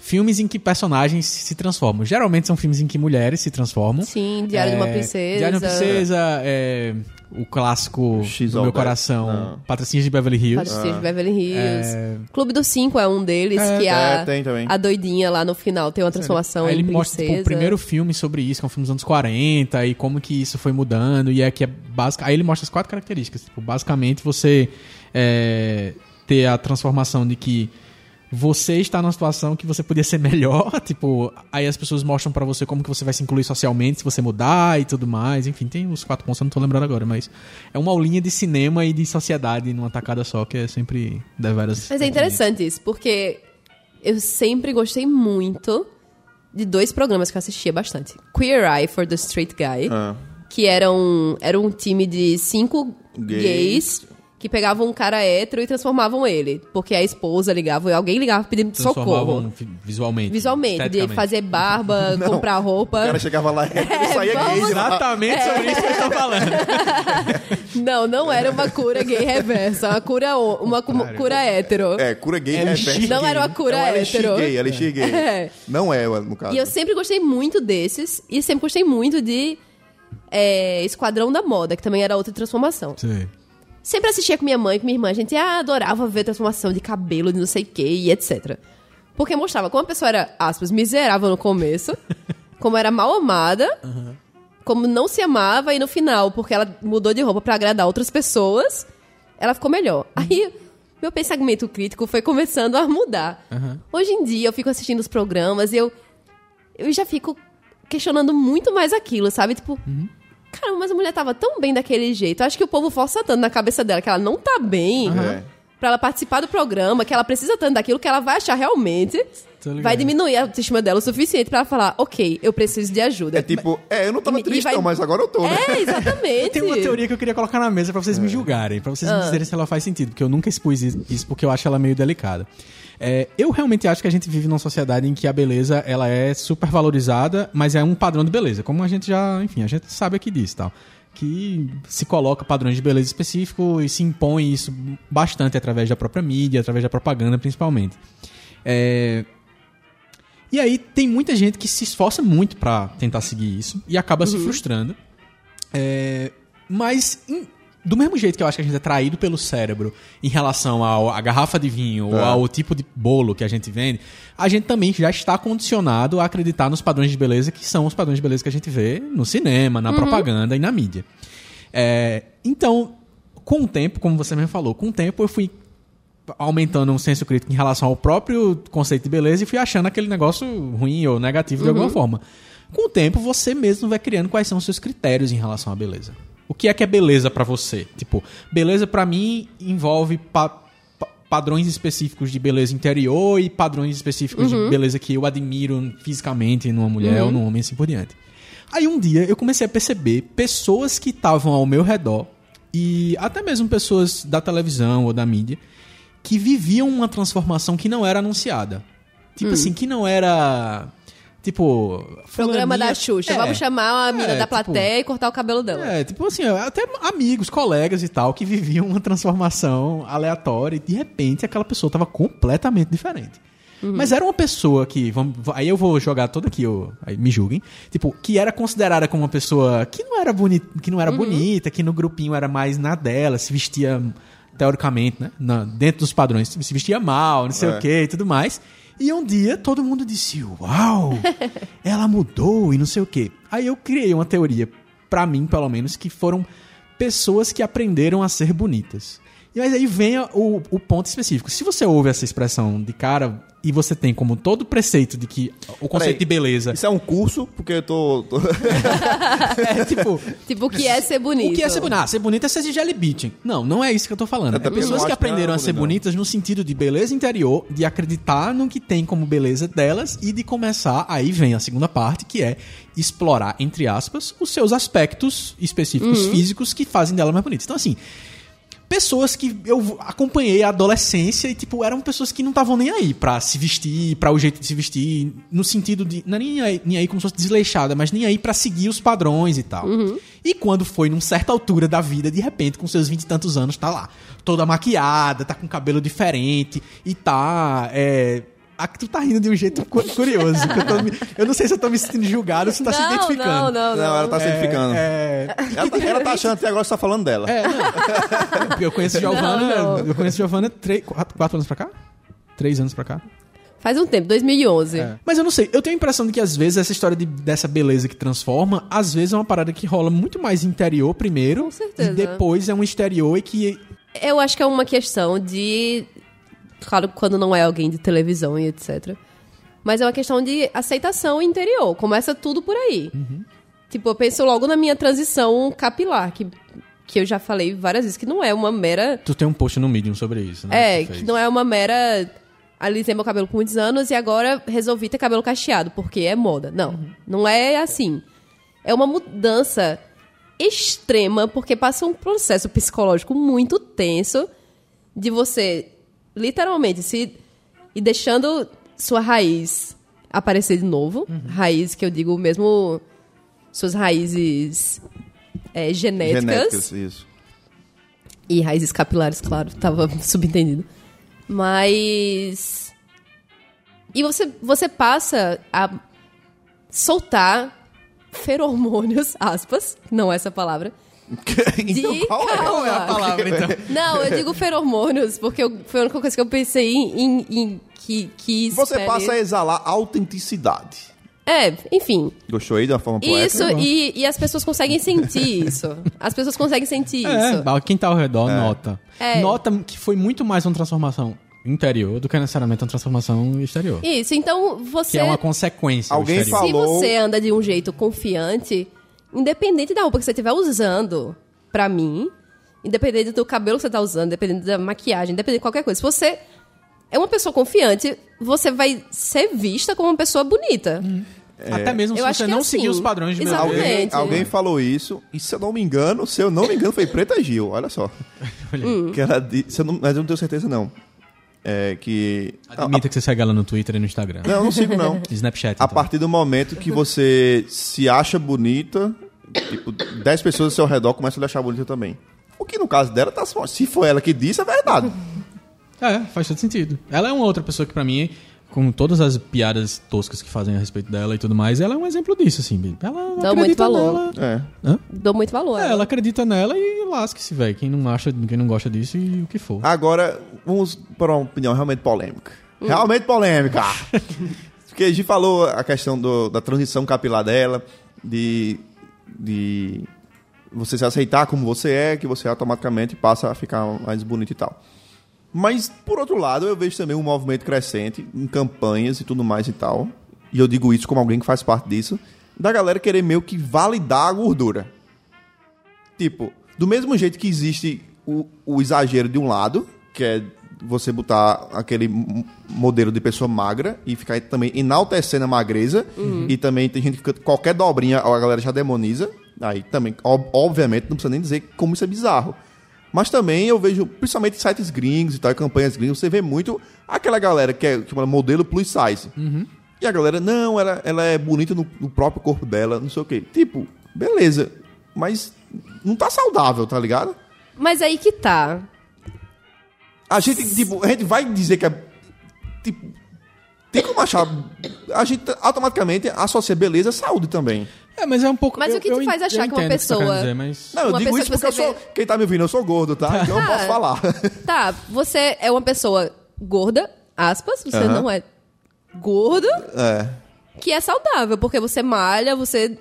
filmes em que personagens se transformam. Geralmente são filmes em que mulheres se transformam. Sim, Diário de uma É, Princesa. Diário de uma Princesa, é, o clássico X do meu coração, Não. Patricinhas de Beverly Hills. Patricinha de Beverly Hills. É. Clube dos Cinco é um deles, É, que a, é, tem também. a doidinha lá no final tem uma transformação Aí em ele mostra tipo, o primeiro filme sobre isso, que é um filme dos anos 40, e como que isso foi mudando, e é que é básica. Aí ele mostra as quatro características. Tipo, basicamente, você é, ter a transformação de que você está numa situação que você podia ser melhor, tipo, aí as pessoas mostram pra você como que você vai se incluir socialmente se você mudar e tudo mais. Enfim, tem os quatro pontos, eu não tô lembrando agora, mas é uma aulinha de cinema e de sociedade numa tacada só, que é sempre deveras. Mas é interessante isso, porque eu sempre gostei muito de dois programas que eu assistia bastante. Queer Eye for the Straight Guy, Ah. que era um, era um time de cinco Gays. gays. Que pegavam um cara hétero e transformavam ele. Porque a esposa ligava, alguém ligava pedindo socorro. Visualmente. Visualmente, de fazer barba, Não. comprar roupa. O cara chegava lá e saía vamos- gay. Exatamente sobre isso que eu estou falando. Não, não era uma cura gay reversa, uma cura, uma cu- cura hétero. É, cura gay Elixir reversa. Não era uma cura é um hétero. gay, elixir gay. É. Não é, no caso. E eu sempre gostei muito desses, e sempre gostei muito de é, Esquadrão da Moda, que também era outra transformação. Sim. Sempre assistia com minha mãe com minha irmã, a gente ah, adorava ver transformação de cabelo, de não sei o que, e etc. Porque mostrava como a pessoa era, aspas, miserável no começo, como era mal amada, como não se amava, e no final, porque ela mudou de roupa pra agradar outras pessoas, ela ficou melhor. Aí, meu pensamento crítico foi começando a mudar. Hoje em dia, eu fico assistindo os programas e eu, eu já fico questionando muito mais aquilo, sabe? Tipo, caramba, mas a mulher tava tão bem daquele jeito. Acho que o povo força tanto na cabeça dela que ela não tá bem É. pra ela participar do programa, que ela precisa tanto daquilo que ela vai achar realmente. Vai diminuir a autoestima dela o suficiente pra ela falar, ok, eu preciso de ajuda. É tipo, é, eu não tava E- triste vai- não, mas agora eu tô, né? É, exatamente. Tem uma teoria que eu queria colocar na mesa pra vocês me julgarem, pra vocês me dizerem se ela faz sentido, porque eu nunca expus isso porque eu acho ela meio delicada. É, eu realmente acho que a gente vive numa sociedade em que a beleza ela é super valorizada, mas é um padrão de beleza, como a gente já, enfim, a gente sabe aqui disso, tal, que se coloca padrões de beleza específico e se impõe isso bastante através da própria mídia, através da propaganda, principalmente. É, e aí tem muita gente que se esforça muito pra tentar seguir isso e acaba se frustrando. É, mas em- do mesmo jeito que eu acho que a gente é traído pelo cérebro em relação à garrafa de vinho ou É. ao tipo de bolo que a gente vende, a gente também já está condicionado a acreditar nos padrões de beleza que são os padrões de beleza que a gente vê no cinema, na propaganda e na mídia. É, então, com o tempo, como você mesmo falou, com o tempo eu fui aumentando um senso crítico em relação ao próprio conceito de beleza e fui achando aquele negócio ruim ou negativo de alguma forma. Com o tempo, você mesmo vai criando quais são os seus critérios em relação à beleza. O que é que é beleza pra você? Tipo, beleza pra mim envolve pa- pa- padrões específicos de beleza interior e padrões específicos de beleza que eu admiro fisicamente numa mulher ou num homem assim por diante. Aí um dia eu comecei a perceber pessoas que estavam ao meu redor e até mesmo pessoas da televisão ou da mídia que viviam uma transformação que não era anunciada. Tipo assim, que não era. Tipo. Programa da Xuxa. É. Vamos chamar a mina É, da tipo- plateia e cortar o cabelo dela. É, tipo assim, até amigos, colegas e tal, que viviam uma transformação aleatória e de repente aquela pessoa tava completamente diferente. Mas era uma pessoa que, vamos, aí eu vou jogar todo aqui, ó, aí me julguem, tipo, que era considerada como uma pessoa que não era bonita, que não era bonita, que no grupinho era mais na dela, se vestia teoricamente, né, na- dentro dos padrões, se vestia mal, não sei É. o que e tudo mais. E um dia todo mundo disse: Uau, ela mudou e não sei o quê. Aí eu criei uma teoria, pra mim pelo menos, que foram pessoas que aprenderam a ser bonitas. E mas aí vem o, o ponto específico. Se você ouve essa expressão de cara e você tem como todo preceito de que o conceito Peraí, de beleza Isso é um curso, porque eu tô... tô- é tipo. Tipo, o que é ser bonito? O que é ser bonito? Ah, ser bonito é ser de jelly beating. Não, não é isso que eu tô falando. É pessoas que aprenderam é a ser bonitas no sentido de beleza interior, de acreditar no que tem como beleza delas e de começar, aí vem a segunda parte, que é explorar, entre aspas, os seus aspectos específicos físicos que fazem dela mais bonita. Então, assim, pessoas que eu acompanhei a adolescência e, tipo, eram pessoas que não estavam nem aí pra se vestir, pra o jeito de se vestir, no sentido de. Não é nem aí, nem aí como se fosse desleixada, mas nem aí pra seguir os padrões e tal. E quando foi numa certa altura da vida, de repente, com seus vinte e tantos anos, tá lá, toda maquiada, tá com cabelo diferente e tá. É, ah, tu tá rindo de um jeito cu- curioso. que eu, tô me- eu não sei se eu tô me sentindo julgado ou se tá se não, identificando. não, não, Não, ela tá se identificando. É, Ela, tá, ela tá achando até agora que você tá falando dela. é, não. Porque eu conheço Giovana. Não, não. Eu conheço Giovana três, quatro, quatro anos pra cá? Três anos pra cá? Faz um tempo, 2011. É. Mas eu não sei, eu tenho a impressão de que às vezes essa história de- dessa beleza que transforma, às vezes é uma parada que rola muito mais interior primeiro. Com certeza. E depois é um exterior e que. Eu acho que é uma questão de. Claro, quando não é alguém de televisão e etc. Mas é uma questão de aceitação interior. Começa tudo por aí. Tipo, eu penso logo na minha transição capilar, que, que eu já falei várias vezes, que não é uma mera. Tu tem um post no Medium sobre isso, né? É, fez. que não é uma mera. Alisei meu cabelo por muitos anos e agora resolvi ter cabelo cacheado, porque é moda. Não, não é assim. É uma mudança extrema, porque passa um processo psicológico muito tenso de você, literalmente, se ir deixando sua raiz aparecer de novo. Raiz que eu digo mesmo, suas raízes é, genéticas. Genéticas, isso. E raízes capilares, claro, tava subentendido. Mas. E você, você passa a soltar feromônios, aspas, não é essa palavra. então, De- qual é? calma. É a palavra, então? Não, eu digo feromônios, porque eu- foi a única coisa que eu pensei em, em- em que, que Você espere- passa a exalar autenticidade. É, enfim. Gostou aí de uma forma poética? Isso, e, e as pessoas conseguem sentir isso. As pessoas conseguem sentir isso. É, quem tá ao redor nota. É. Nota que foi muito mais uma transformação interior do que necessariamente uma transformação exterior. Isso, então você. Que é uma consequência. Alguém exterior. fala- Se Falou- você anda de um jeito confiante, independente da roupa que você estiver usando, pra mim, independente do cabelo que você tá usando, independente da maquiagem, independente de qualquer coisa, se você é uma pessoa confiante, você vai ser vista como uma pessoa bonita. Até mesmo Eu se você é não seguir assim. os padrões de beleza. Alguém, alguém falou isso, e se eu não me engano, se eu não me engano, foi Preta Gil, olha só. Hum. Que ela disse, se eu não- mas eu não tenho certeza, não. É que. Admita que você segue ela no Twitter e no Instagram. Não, eu não sigo, não. Snapchat. A então. partir do momento que você se acha bonita, tipo, 10 pessoas ao seu redor começam a lhe achar bonita também. O que no caso dela tá. Se foi ela que disse, é verdade. É, faz todo sentido. Ela é uma outra pessoa que, pra mim, com todas as piadas toscas que fazem a respeito dela e tudo mais, ela é um exemplo disso, assim. Ela Dá acredita muito valor. nela. É. Hã? Dou muito valor. É, ela acredita nela e lasque-se, velho. Quem não acha, quem não gosta disso e o que for. Agora, vamos para uma opinião realmente polêmica. Realmente polêmica! Porque a gente falou a questão do- da transição capilar dela, de, de você se aceitar como você é, que você automaticamente passa a ficar mais bonito e tal. Mas, por outro lado, eu vejo também um movimento crescente em campanhas e tudo mais e tal. E eu digo isso como alguém que faz parte disso. Da galera querer meio que validar a gordura. Tipo, do mesmo jeito que existe o, o exagero de um lado, que é você botar aquele modelo de pessoa magra e ficar também enaltecendo a magreza. E também tem gente que fica, qualquer dobrinha a galera já demoniza. Aí também, ob- obviamente, não precisa nem dizer como isso é bizarro. Mas também eu vejo, principalmente em sites gringos e tal, campanhas gringos, você vê muito aquela galera que é tipo, modelo plus size. E a galera, não, ela, ela é bonita no, no próprio corpo dela, não sei o quê. Tipo, beleza. Mas não tá saudável, tá ligado? Mas aí que tá. A gente, tipo, a gente vai dizer que é. Tipo, tem como achar. A gente automaticamente associa beleza à saúde também. É, mas é um pouco. Mas eu- o que te eu faz achar que uma tá pessoa- dizer, mas... Não, eu Uma digo isso que porque eu sou. vê- Quem tá me ouvindo, eu sou gordo, tá? Então eu Ah. posso falar. Tá, você é uma pessoa gorda, aspas, você Aham. não é gordo, É. que é saudável, porque você malha, você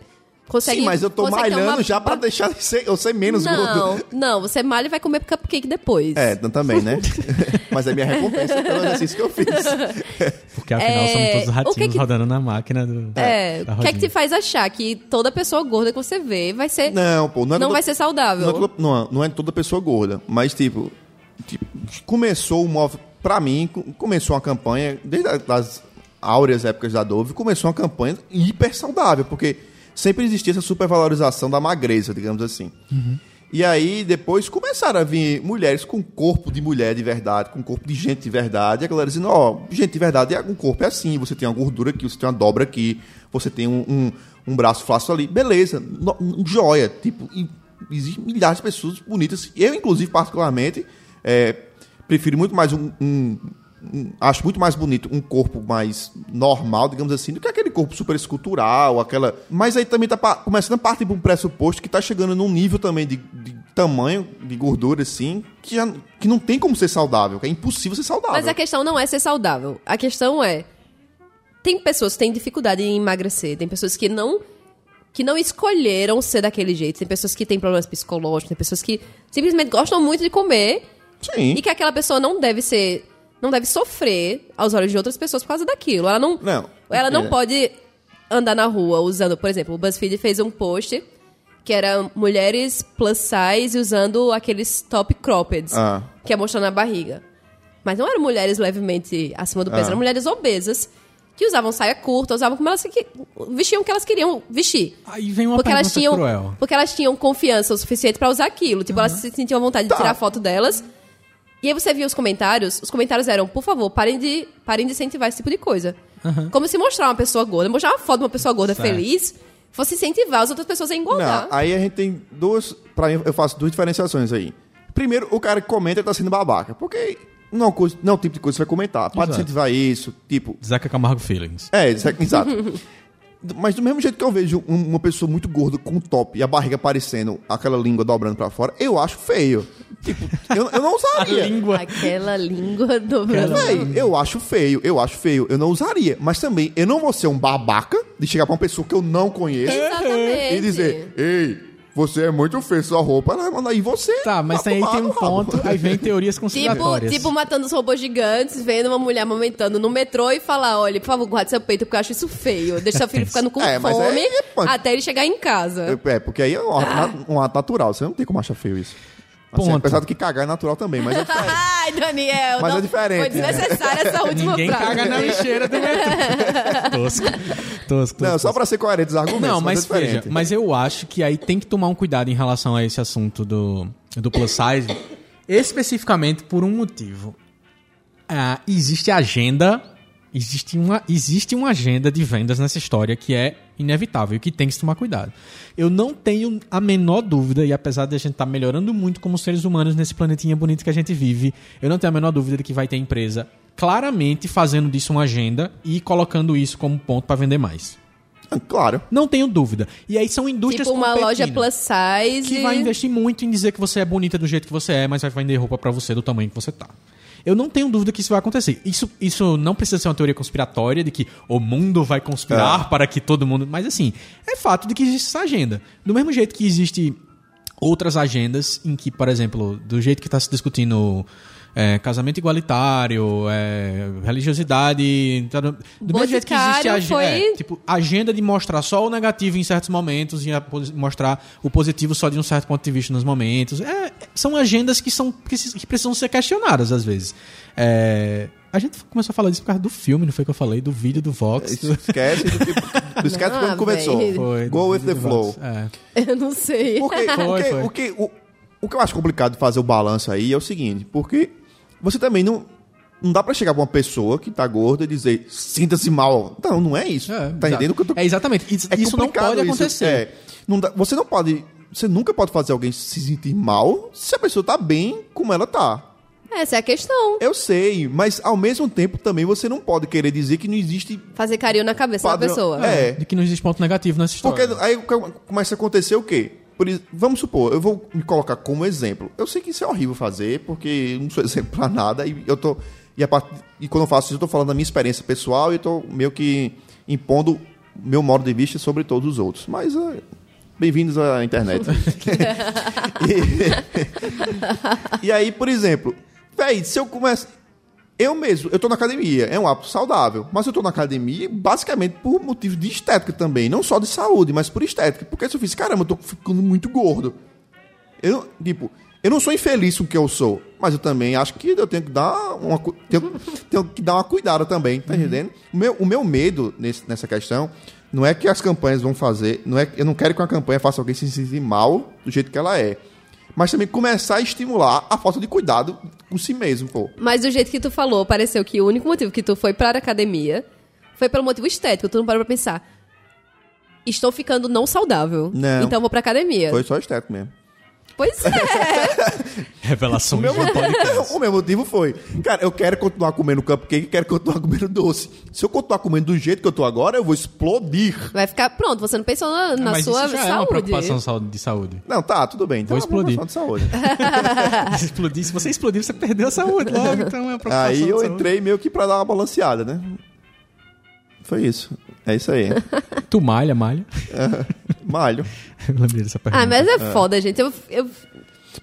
consegue. Sim, mas eu tô malhando uma- já pra deixar de ser, eu ser menos Não, gordo. não, você malha e vai comer cupcake depois. É, também, né? mas é minha recompensa pelo exercício que eu fiz. Porque afinal É, somos todos o ratinhos que que- rodando na máquina do. É, da o que é que te faz achar que toda pessoa gorda que você vê vai ser. Não, pô, não é não toda- vai ser saudável. Não é, toda, não, é- não é toda pessoa gorda, mas tipo, tipo, começou o movimento. Pra mim, co- começou uma campanha, desde as áureas épocas da Dove, começou uma campanha hiper saudável, porque sempre existia essa supervalorização da magreza, digamos assim. E aí, depois começaram a vir mulheres com corpo de mulher de verdade, com corpo de gente de verdade, e a galera dizendo, ó, gente de verdade, um corpo é assim, você tem uma gordura aqui, você tem uma dobra aqui, você tem um, um, um braço flácido ali, beleza, no- um joia, tipo, existem milhares de pessoas bonitas, eu, inclusive, particularmente, é, prefiro muito mais um- um- acho muito mais bonito um corpo mais normal, digamos assim, do que aquele corpo super escultural, aquela. Mas aí também tá começando a partir de um pressuposto que tá chegando num nível também de, de tamanho, de gordura, assim, que, já, que não tem como ser saudável, que é impossível ser saudável. Mas a questão não é ser saudável. A questão é. Tem pessoas que têm dificuldade em emagrecer, tem pessoas que não. que não escolheram ser daquele jeito, tem pessoas que têm problemas psicológicos, tem pessoas que simplesmente gostam muito de comer Sim. e que aquela pessoa não deve ser. Não deve sofrer aos olhos de outras pessoas por causa daquilo. Ela não. Não. Ela não É. pode andar na rua usando, por exemplo, o BuzzFeed fez um post que era mulheres plus size usando aqueles top croppeds, Ah. que é mostrando a barriga. Mas não eram mulheres levemente acima do peso, Ah. eram mulheres obesas que usavam saia curta, usavam como elas que, vestiam o que elas queriam vestir. Aí vem uma Porque elas, tinham, cruel. porque elas tinham confiança o suficiente pra usar aquilo. Tipo, elas se sentiam à vontade Tá. de tirar foto delas. E aí você via os comentários, os comentários eram, por favor, parem de, parem de incentivar esse tipo de coisa. Como se mostrar uma pessoa gorda, mostrar uma foto de uma pessoa gorda Certo. feliz, fosse incentivar as outras pessoas a engordar. Não, aí a gente tem duas. Pra mim, eu faço duas diferenciações aí. Primeiro, o cara que comenta tá sendo babaca. Porque não é, não é o tipo de coisa que você vai comentar. Pode incentivar isso, tipo. Zeca Camargo Feelings. É, exa- exato. Mas do mesmo jeito que eu vejo um- uma pessoa muito gorda com top e a barriga aparecendo, aquela língua dobrando pra fora, eu acho feio. Tipo, eu, eu não usaria. Aquela língua dobrando. Véi, eu acho feio, eu acho feio, eu não usaria. Mas também, eu não vou ser um babaca de chegar pra uma pessoa que eu não conheço Exatamente. e dizer, ei, você é muito feio, sua roupa, ela manda aí você. Tá, mas aí tem um ponto, aí vem teorias Tipo, conspiratórias. tipo, matando os robôs gigantes, vendo uma mulher amamentando no metrô e falar, olha, por favor, guarde seu peito, porque eu acho isso feio. Deixa seu filho ficando com É, fome é- é até ele chegar em casa. É, porque aí é na- um ato natural, você não tem como achar feio isso. Assim, apesar de que cagar é natural também, mas é diferente. Ai, Daniel. Mas não- é diferente. Foi desnecessária essa última Ninguém frase. caga na lixeira do metrô. tosco. Tosco, Não, tosco. só pra ser coerente os argumentos. Não, mas é diferente. veja, mas eu acho que aí tem que tomar um cuidado em relação a esse assunto do, do plus size, especificamente por um motivo. Ah, existe agenda, existe uma, existe uma agenda de vendas nessa história que é inevitável e que tem que se tomar cuidado. Eu não tenho a menor dúvida, e apesar de a gente estar melhorando muito como seres humanos nesse planetinha bonito que a gente vive, eu não tenho a menor dúvida de que vai ter empresa claramente fazendo disso uma agenda e colocando isso como ponto para vender mais. Ah, Claro. Não tenho dúvida. E aí são indústrias Tipo uma loja plus size. que vai investir muito em dizer que você é bonita do jeito que você é, mas vai vender roupa pra você do tamanho que você tá. Eu não tenho dúvida que isso vai acontecer. Isso, isso não precisa ser uma teoria conspiratória de que o mundo vai conspirar para que todo mundo. Mas assim, é fato de que existe essa agenda. Do mesmo jeito que existe outras agendas em que, por exemplo, do jeito que está se discutindo é, casamento igualitário, é, religiosidade, tá no- do mesmo jeito que existe a Boticário foi- é, tipo, agenda de mostrar só o negativo em certos momentos e a mostrar o positivo só de um certo ponto de vista nos momentos. É, são agendas que, são, que, que precisam ser questionadas às vezes. É, a gente começou a falar disso por causa do filme, não foi que eu falei? Do vídeo do Vox. do- Esquece do que. do Esquece quando começou. Foi, Go with the flow. É. Eu não sei. Porque, Foi, porque foi. O, que, o, o que eu acho complicado de fazer o balanço aí é o seguinte, porque você também não. Não dá pra chegar pra uma pessoa que tá gorda e dizer, sinta-se mal. Não, não é isso. É, tá entendendo o que eu tô É exatamente. Isso, É isso não complicado pode isso. acontecer. É. Não dá- você não pode. Você nunca pode fazer alguém se sentir mal se a pessoa tá bem como ela tá. Essa é a questão. Eu sei, mas ao mesmo tempo também você não pode querer dizer que não existe. Fazer carinho na cabeça Padrão- da pessoa. É. De que não existe ponto negativo nessa Porque história. aí começa a acontecer o quê? Por isso, vamos supor, eu vou me colocar como exemplo. Eu sei que isso é horrível fazer, porque eu não sou exemplo pra nada, e eu tô. E, a part- e quando eu faço isso, eu tô falando da minha experiência pessoal e eu tô meio que impondo meu modo de vista sobre todos os outros. Mas ah, bem-vindos à internet. e, e aí, por exemplo, véi, se eu começo. Eu mesmo, eu tô na academia, é um hábito saudável, mas eu tô na academia basicamente por motivos de estética também, não só de saúde, mas por estética. Porque se eu fiz, caramba, eu tô ficando muito gordo. Eu, tipo, eu não sou infeliz com o que eu sou, mas eu também acho que eu tenho que dar uma, tenho, tenho que dar uma cuidada também, tá entendendo? O meu, o meu medo nesse- nessa questão não é que as campanhas vão fazer, não é, eu não quero que uma campanha faça alguém se sentir mal do jeito que ela é, mas também começar a estimular a falta de cuidado com si mesmo, pô. Mas do jeito que tu falou, pareceu que o único motivo que tu foi pra academia foi pelo motivo estético. Tu não parou pra pensar. Estou ficando não saudável. Não. Então vou pra academia. Foi só estético mesmo. Pois é. Revelação meu, de podcast. o meu motivo foi, cara, eu quero continuar comendo cupcake, quero continuar comendo doce. Se eu continuar comendo do jeito que eu tô agora, eu vou explodir. Vai ficar. Pronto, você não pensou na, na Mas sua isso já saúde. é uma preocupação de saúde. Não, tá, tudo bem. Então Vou é uma explodir. preocupação de saúde. Se explodir, se você explodir, você perdeu a saúde logo, então é uma preocupação Aí de eu saúde. entrei meio que pra dar uma balanceada, né? Foi isso. É isso aí. Tu malha, malha. Malho. Eu lembrei dessa pergunta. Ah, mas é foda, gente. Eu, eu,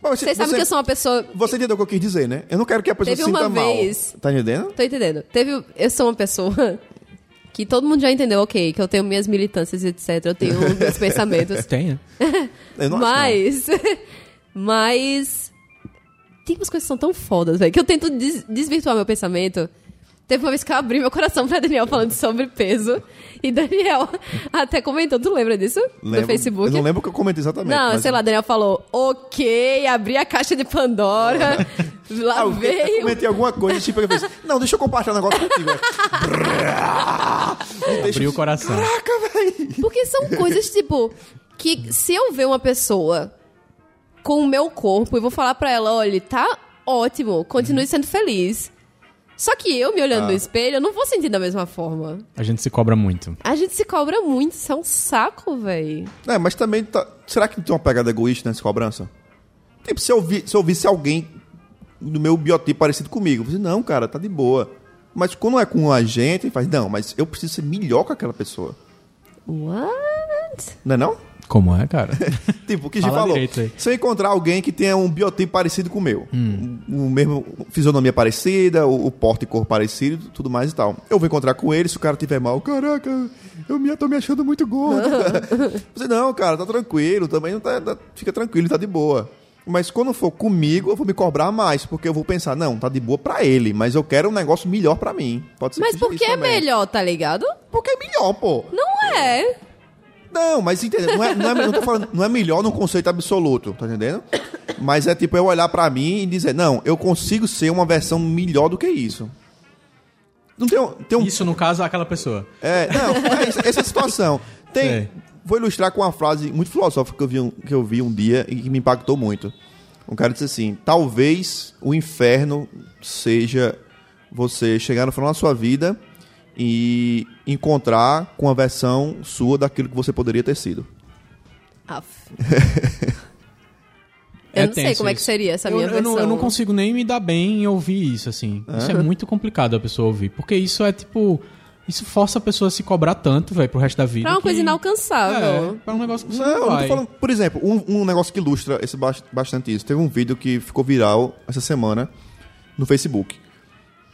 Mas vocês sabem que eu sou uma pessoa. Você entendeu o que eu quis dizer, né? Eu não quero que a pessoa Teve se sinta uma mal. vez- Tá entendendo? Tô entendendo. Teve. Eu sou uma pessoa que todo mundo já entendeu, ok, que eu tenho minhas militâncias, etc. Eu tenho meus pensamentos. Tem, né? Eu não acho, mas. mas. Tem umas coisas que são tão fodas, velho, que eu tento des- desvirtuar meu pensamento. Teve uma vez que eu abri meu coração pra Daniel falando sobre peso. E Daniel até comentou, tu lembra disso? Lembro- no Facebook? Eu não lembro o que eu comentei exatamente. Não, mas- sei lá, Daniel falou, ok, abri a caixa de Pandora, lá Ah, eu, eu veio... comentei alguma coisa, tipo, eu pensei, não, deixa eu compartilhar um negócio contigo. Deixa- Abriu o coração. Caraca, velho. Porque são coisas, tipo, que se eu ver uma pessoa com o meu corpo e vou falar pra ela, olha, tá ótimo, continue sendo feliz. Só que eu, me olhando no espelho, eu não vou sentir da mesma forma. A gente se cobra muito. A gente se cobra muito, isso é um saco, véi. É, mas também tá... Será que não tem uma pegada egoísta nessa cobrança? Tipo, se eu, vi, se eu visse alguém do meu biotipo parecido comigo, eu falei, não, cara, tá de boa. Mas quando é com a gente, faz, não, mas eu preciso ser melhor que aquela pessoa. What? Não é não? Como é, cara? Tipo, o que a gente Fala falou. Se eu encontrar alguém que tenha um biotipo parecido com o meu, o o mesmo fisionomia parecida, o, o porte e cor parecido, tudo mais e tal. Eu vou encontrar com ele, se o cara tiver mal, caraca, eu me, tô me achando muito gordo. Você, não, cara, tá tranquilo, também não tá, tá- fica tranquilo, tá de boa. Mas quando for comigo, eu vou me cobrar mais, porque eu vou pensar, não, tá de boa pra ele, mas eu quero um negócio melhor pra mim. Pode ser Mas que por que é também. melhor, tá ligado? Porque é melhor, pô. Não é. Não, mas entendeu? Não é, não, é, não tô falando, não é melhor no conceito absoluto, tá entendendo? Mas é tipo eu olhar pra mim e dizer, não, eu consigo ser uma versão melhor do que isso. Não tem um. Tem um Isso, no caso, é aquela pessoa. é, não, é essa, essa situação. Tem, vou ilustrar com uma frase muito filosófica que eu, vi um, que eu vi um dia e que me impactou muito. Um cara disse assim: talvez o inferno seja você chegar no final da sua vida e encontrar com a versão sua daquilo que você poderia ter sido. Aff. É Eu não sei como é que isso. seria essa eu, minha eu versão. não, eu não consigo nem me dar bem em ouvir isso, assim. Isso é muito complicado a pessoa ouvir. Porque isso é tipo. Isso força a pessoa a se cobrar tanto, velho, pro resto da vida. Pra uma que- coisa inalcançável. É, pra um negócio que você Não, não vai. tô falando. Por exemplo, um, um negócio que ilustra esse bas- bastante isso. Teve um vídeo que ficou viral essa semana no Facebook.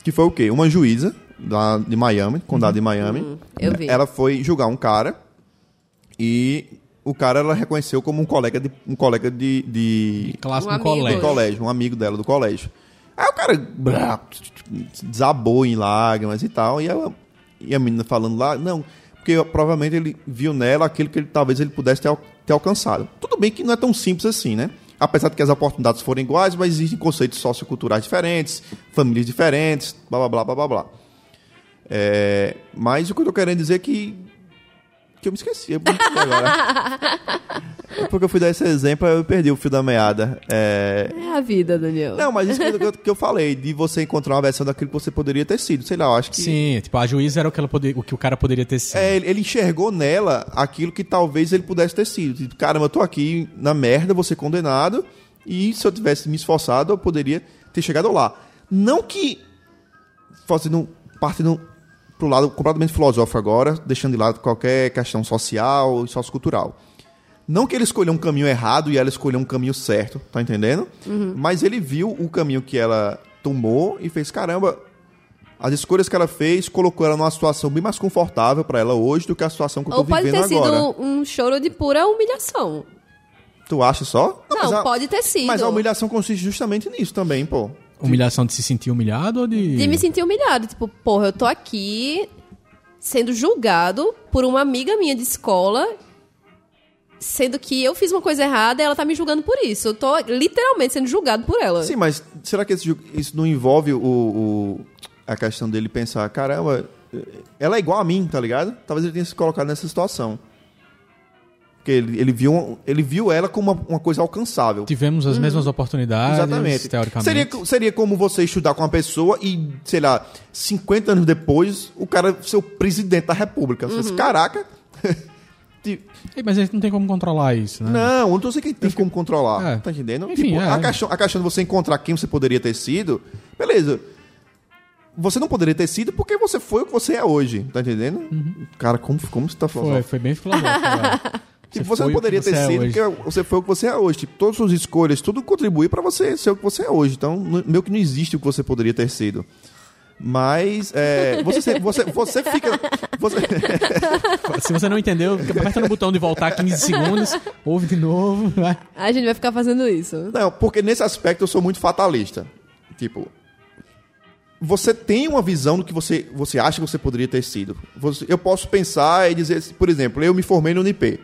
Que foi o quê? Uma juíza lá de Miami, condado de Miami. eu vi. Ela foi julgar um cara e o cara ela reconheceu como um colega de um colega de, de Clássico Um no amigo. colégio. colégio, um amigo dela do colégio. Aí o cara brá, desabou em lágrimas e tal, e ela e a menina falando lá, não, porque provavelmente ele viu nela aquilo que ele, talvez ele pudesse ter, ter alcançado. Tudo bem que não é tão simples assim, né? Apesar de que as oportunidades forem iguais, mas existem conceitos socioculturais diferentes, famílias diferentes, blá blá blá blá blá blá. É, mas o que eu tô querendo dizer é que que eu me esqueci agora. É porque eu fui dar esse exemplo, eu perdi o fio da meada. É, É a vida, Daniel. não, mas isso que eu, que eu falei, de você encontrar uma versão daquilo que você poderia ter sido. Sei lá, eu acho que. Sim, tipo, a juíza era o que, ela poder, o que o cara poderia ter sido. É, ele, ele enxergou nela aquilo que talvez ele pudesse ter sido. Tipo, Caramba, eu tô aqui na merda, vou ser condenado. E se eu tivesse me esforçado, eu poderia ter chegado lá. Não que. Fazendo. Partindo pro lado completamente filosófico agora, deixando de lado qualquer questão social e sociocultural. Não que ele escolheu um caminho errado e ela escolheu um caminho certo, tá entendendo? Mas ele viu o caminho que ela tomou e fez, caramba, as escolhas que ela fez colocou ela numa situação bem mais confortável pra ela hoje do que a situação que eu tô Ou pode vivendo ter agora. sido um choro de pura humilhação. Tu acha só? Não, mas a- pode ter sido. Mas a humilhação consiste justamente nisso também, pô. Humilhação de se sentir humilhado ou de. De me sentir humilhado. Tipo, porra, eu tô aqui sendo julgado por uma amiga minha de escola, sendo que eu fiz uma coisa errada e ela tá me julgando por isso. Eu tô literalmente sendo julgado por ela. Sim, mas será que esse isso não envolve o, o- a questão dele pensar, caramba, ela é igual a mim, tá ligado? Talvez ele tenha se colocado nessa situação. Porque ele, ele, viu, ele viu ela como uma, uma coisa alcançável. Tivemos as mesmas oportunidades, Exatamente. teoricamente. Seria, seria como você estudar com uma pessoa e, sei lá, 50 anos depois, o cara ser o presidente da república. Você diz, Caraca. Ti- Ei, Mas a gente não tem como controlar isso, né? Não, eu não tô dizendo que tem como controlar. É. Tá entendendo? Enfim, tipo, é. a, questão, a questão de você encontrar quem você poderia ter sido, beleza. Você não poderia ter sido porque você foi o que você é hoje, tá entendendo? Cara, como, como você tá falando? Foi, foi bem filosófico. Tipo, você, não poderia você ter é sido hoje. porque você foi o que você é hoje. Tipo, todas as suas escolhas, tudo contribui pra você ser o que você é hoje. Então, meio que não existe o que você poderia ter sido. Mas, é, você, você, você fica... Você, Se você não entendeu, aperta no botão de voltar 15 segundos, ouve de novo. Vai. A gente vai ficar fazendo isso. não, porque nesse aspecto eu sou muito fatalista. Tipo, você tem uma visão do que você, você acha que você poderia ter sido. Você- eu posso pensar e dizer, por exemplo, eu me formei no Unip.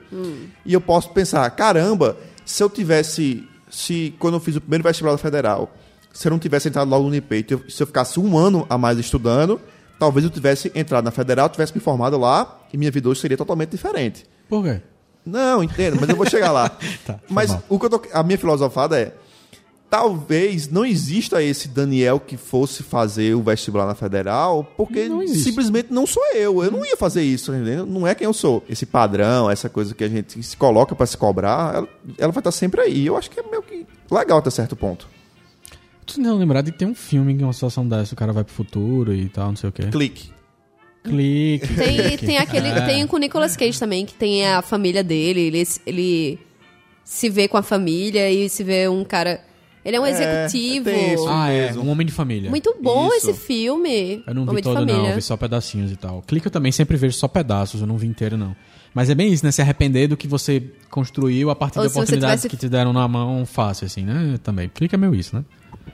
E eu posso pensar, caramba, se eu tivesse. Se quando eu fiz o primeiro vestibular federal, se eu não tivesse entrado logo no Unip, se eu- se eu ficasse um ano a mais estudando, talvez eu tivesse entrado na federal, tivesse me formado lá e minha vida hoje seria totalmente diferente. Por quê? Não, entendo, mas eu vou chegar lá. Tá, mas o que eu tô, a minha filosofada é talvez não exista esse Daniel que fosse fazer o vestibular na federal, porque Não simplesmente não sou eu. Eu não ia fazer isso, entendeu? Não é quem eu sou. Esse padrão, essa coisa que a gente se coloca pra se cobrar, ela, ela vai estar sempre aí. Eu acho que é meio que legal até certo ponto. Tu não lembrar de que tem um filme que é uma situação dessa, o cara vai pro futuro e tal, não sei o quê. Clique. Clique. Tem, clique. tem aquele. É. Tem com o Nicolas Cage também, que tem a família dele. Ele, ele se vê com a família e se vê um cara. Ele é um É, executivo. tem isso. Ah, é. Um Homem de Família. Muito bom Isso. esse filme. Eu não Homem vi de todo, não. família. Eu vi só pedacinhos e tal. Clique eu também sempre vejo só pedaços, eu não vi inteiro, não. Mas é bem isso, né? Se arrepender do que você construiu a partir Ou de se você oportunidades tivesse- que te deram na mão fácil, assim, né? Também. Clica meio isso, né?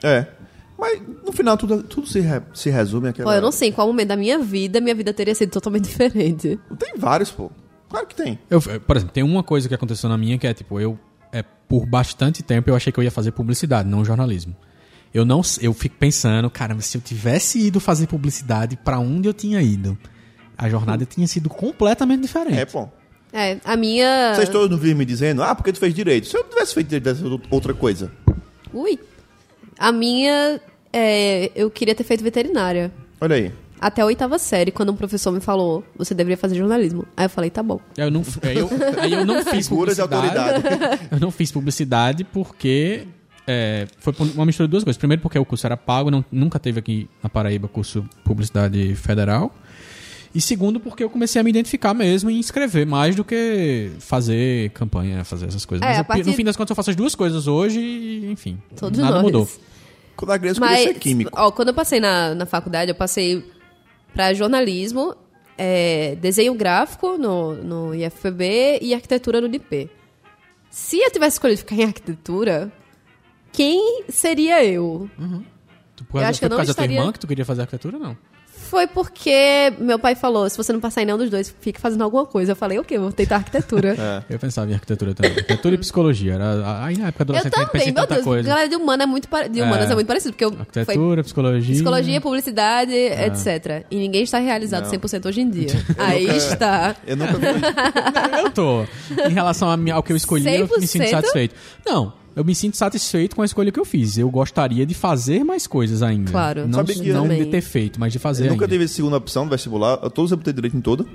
É. Mas no final tudo, tudo se, re- se resume àquela. Pô, eu não sei em qual momento da minha vida minha vida teria sido totalmente diferente. Tem vários, pô. Claro que tem. Eu, por exemplo, tem uma coisa que aconteceu na minha que é, tipo, eu... Por bastante tempo eu achei que eu ia fazer publicidade, não jornalismo. Eu não eu fico pensando, caramba, se eu tivesse ido fazer publicidade pra onde eu tinha ido, a jornada tinha sido completamente diferente. É, pô. É, a minha. Vocês todos não vivem me dizendo, ah, porque tu fez direito. Se eu tivesse feito direito, tivesse feito outra coisa. Ui. A minha. é, eu queria ter feito veterinária. Olha aí. Até a oitava série, quando um professor me falou, você deveria fazer jornalismo. Aí eu falei, tá bom. Eu não, eu, aí eu não fiz publicidade. Eu não fiz publicidade porque é, foi por uma mistura de duas coisas. Primeiro porque o curso era pago, não, nunca teve aqui na Paraíba curso publicidade federal. E segundo porque eu comecei a me identificar mesmo em escrever mais do que fazer campanha, fazer essas coisas. É, Mas eu- partir- no fim das contas eu faço as duas coisas hoje e, enfim, Todos nada nós. mudou. Quando a criança eu queria Mas, ser químico. ó, quando eu passei na, na faculdade, eu passei pra jornalismo, é, desenho gráfico no, no IFPB e arquitetura no DP. Se eu tivesse escolhido ficar em arquitetura, quem seria eu? Tu, por causa, acho que eu foi por não causa da tua estaria- irmã que tu queria fazer arquitetura, não? Foi porque meu pai falou, se você não passar em nenhum dos dois, fique fazendo alguma coisa. Eu falei, o quê? Vou tentar arquitetura. Eu pensava em arquitetura também. Arquitetura e psicologia. Era, aí na época Eu gente pensa também, em meu tanta Deus. coisa. Galera de humana é muito, pare- de humanas É. é. muito parecido, porque eu foi Arquitetura, psicologia. psicologia, publicidade, É. etc. E ninguém está realizado Não. 100% hoje em dia. Aí está. Eu nunca fui. Eu tô. Em relação ao que eu escolhi, eu me sinto 100%? satisfeito. Não, eu me sinto satisfeito com a escolha que eu fiz. Eu gostaria de fazer mais coisas ainda. Claro. Não, Sabe que não eu- de ter feito, mas de fazer Eu nunca ainda. tive segunda opção no vestibular. Eu todos eu botei direito em todo.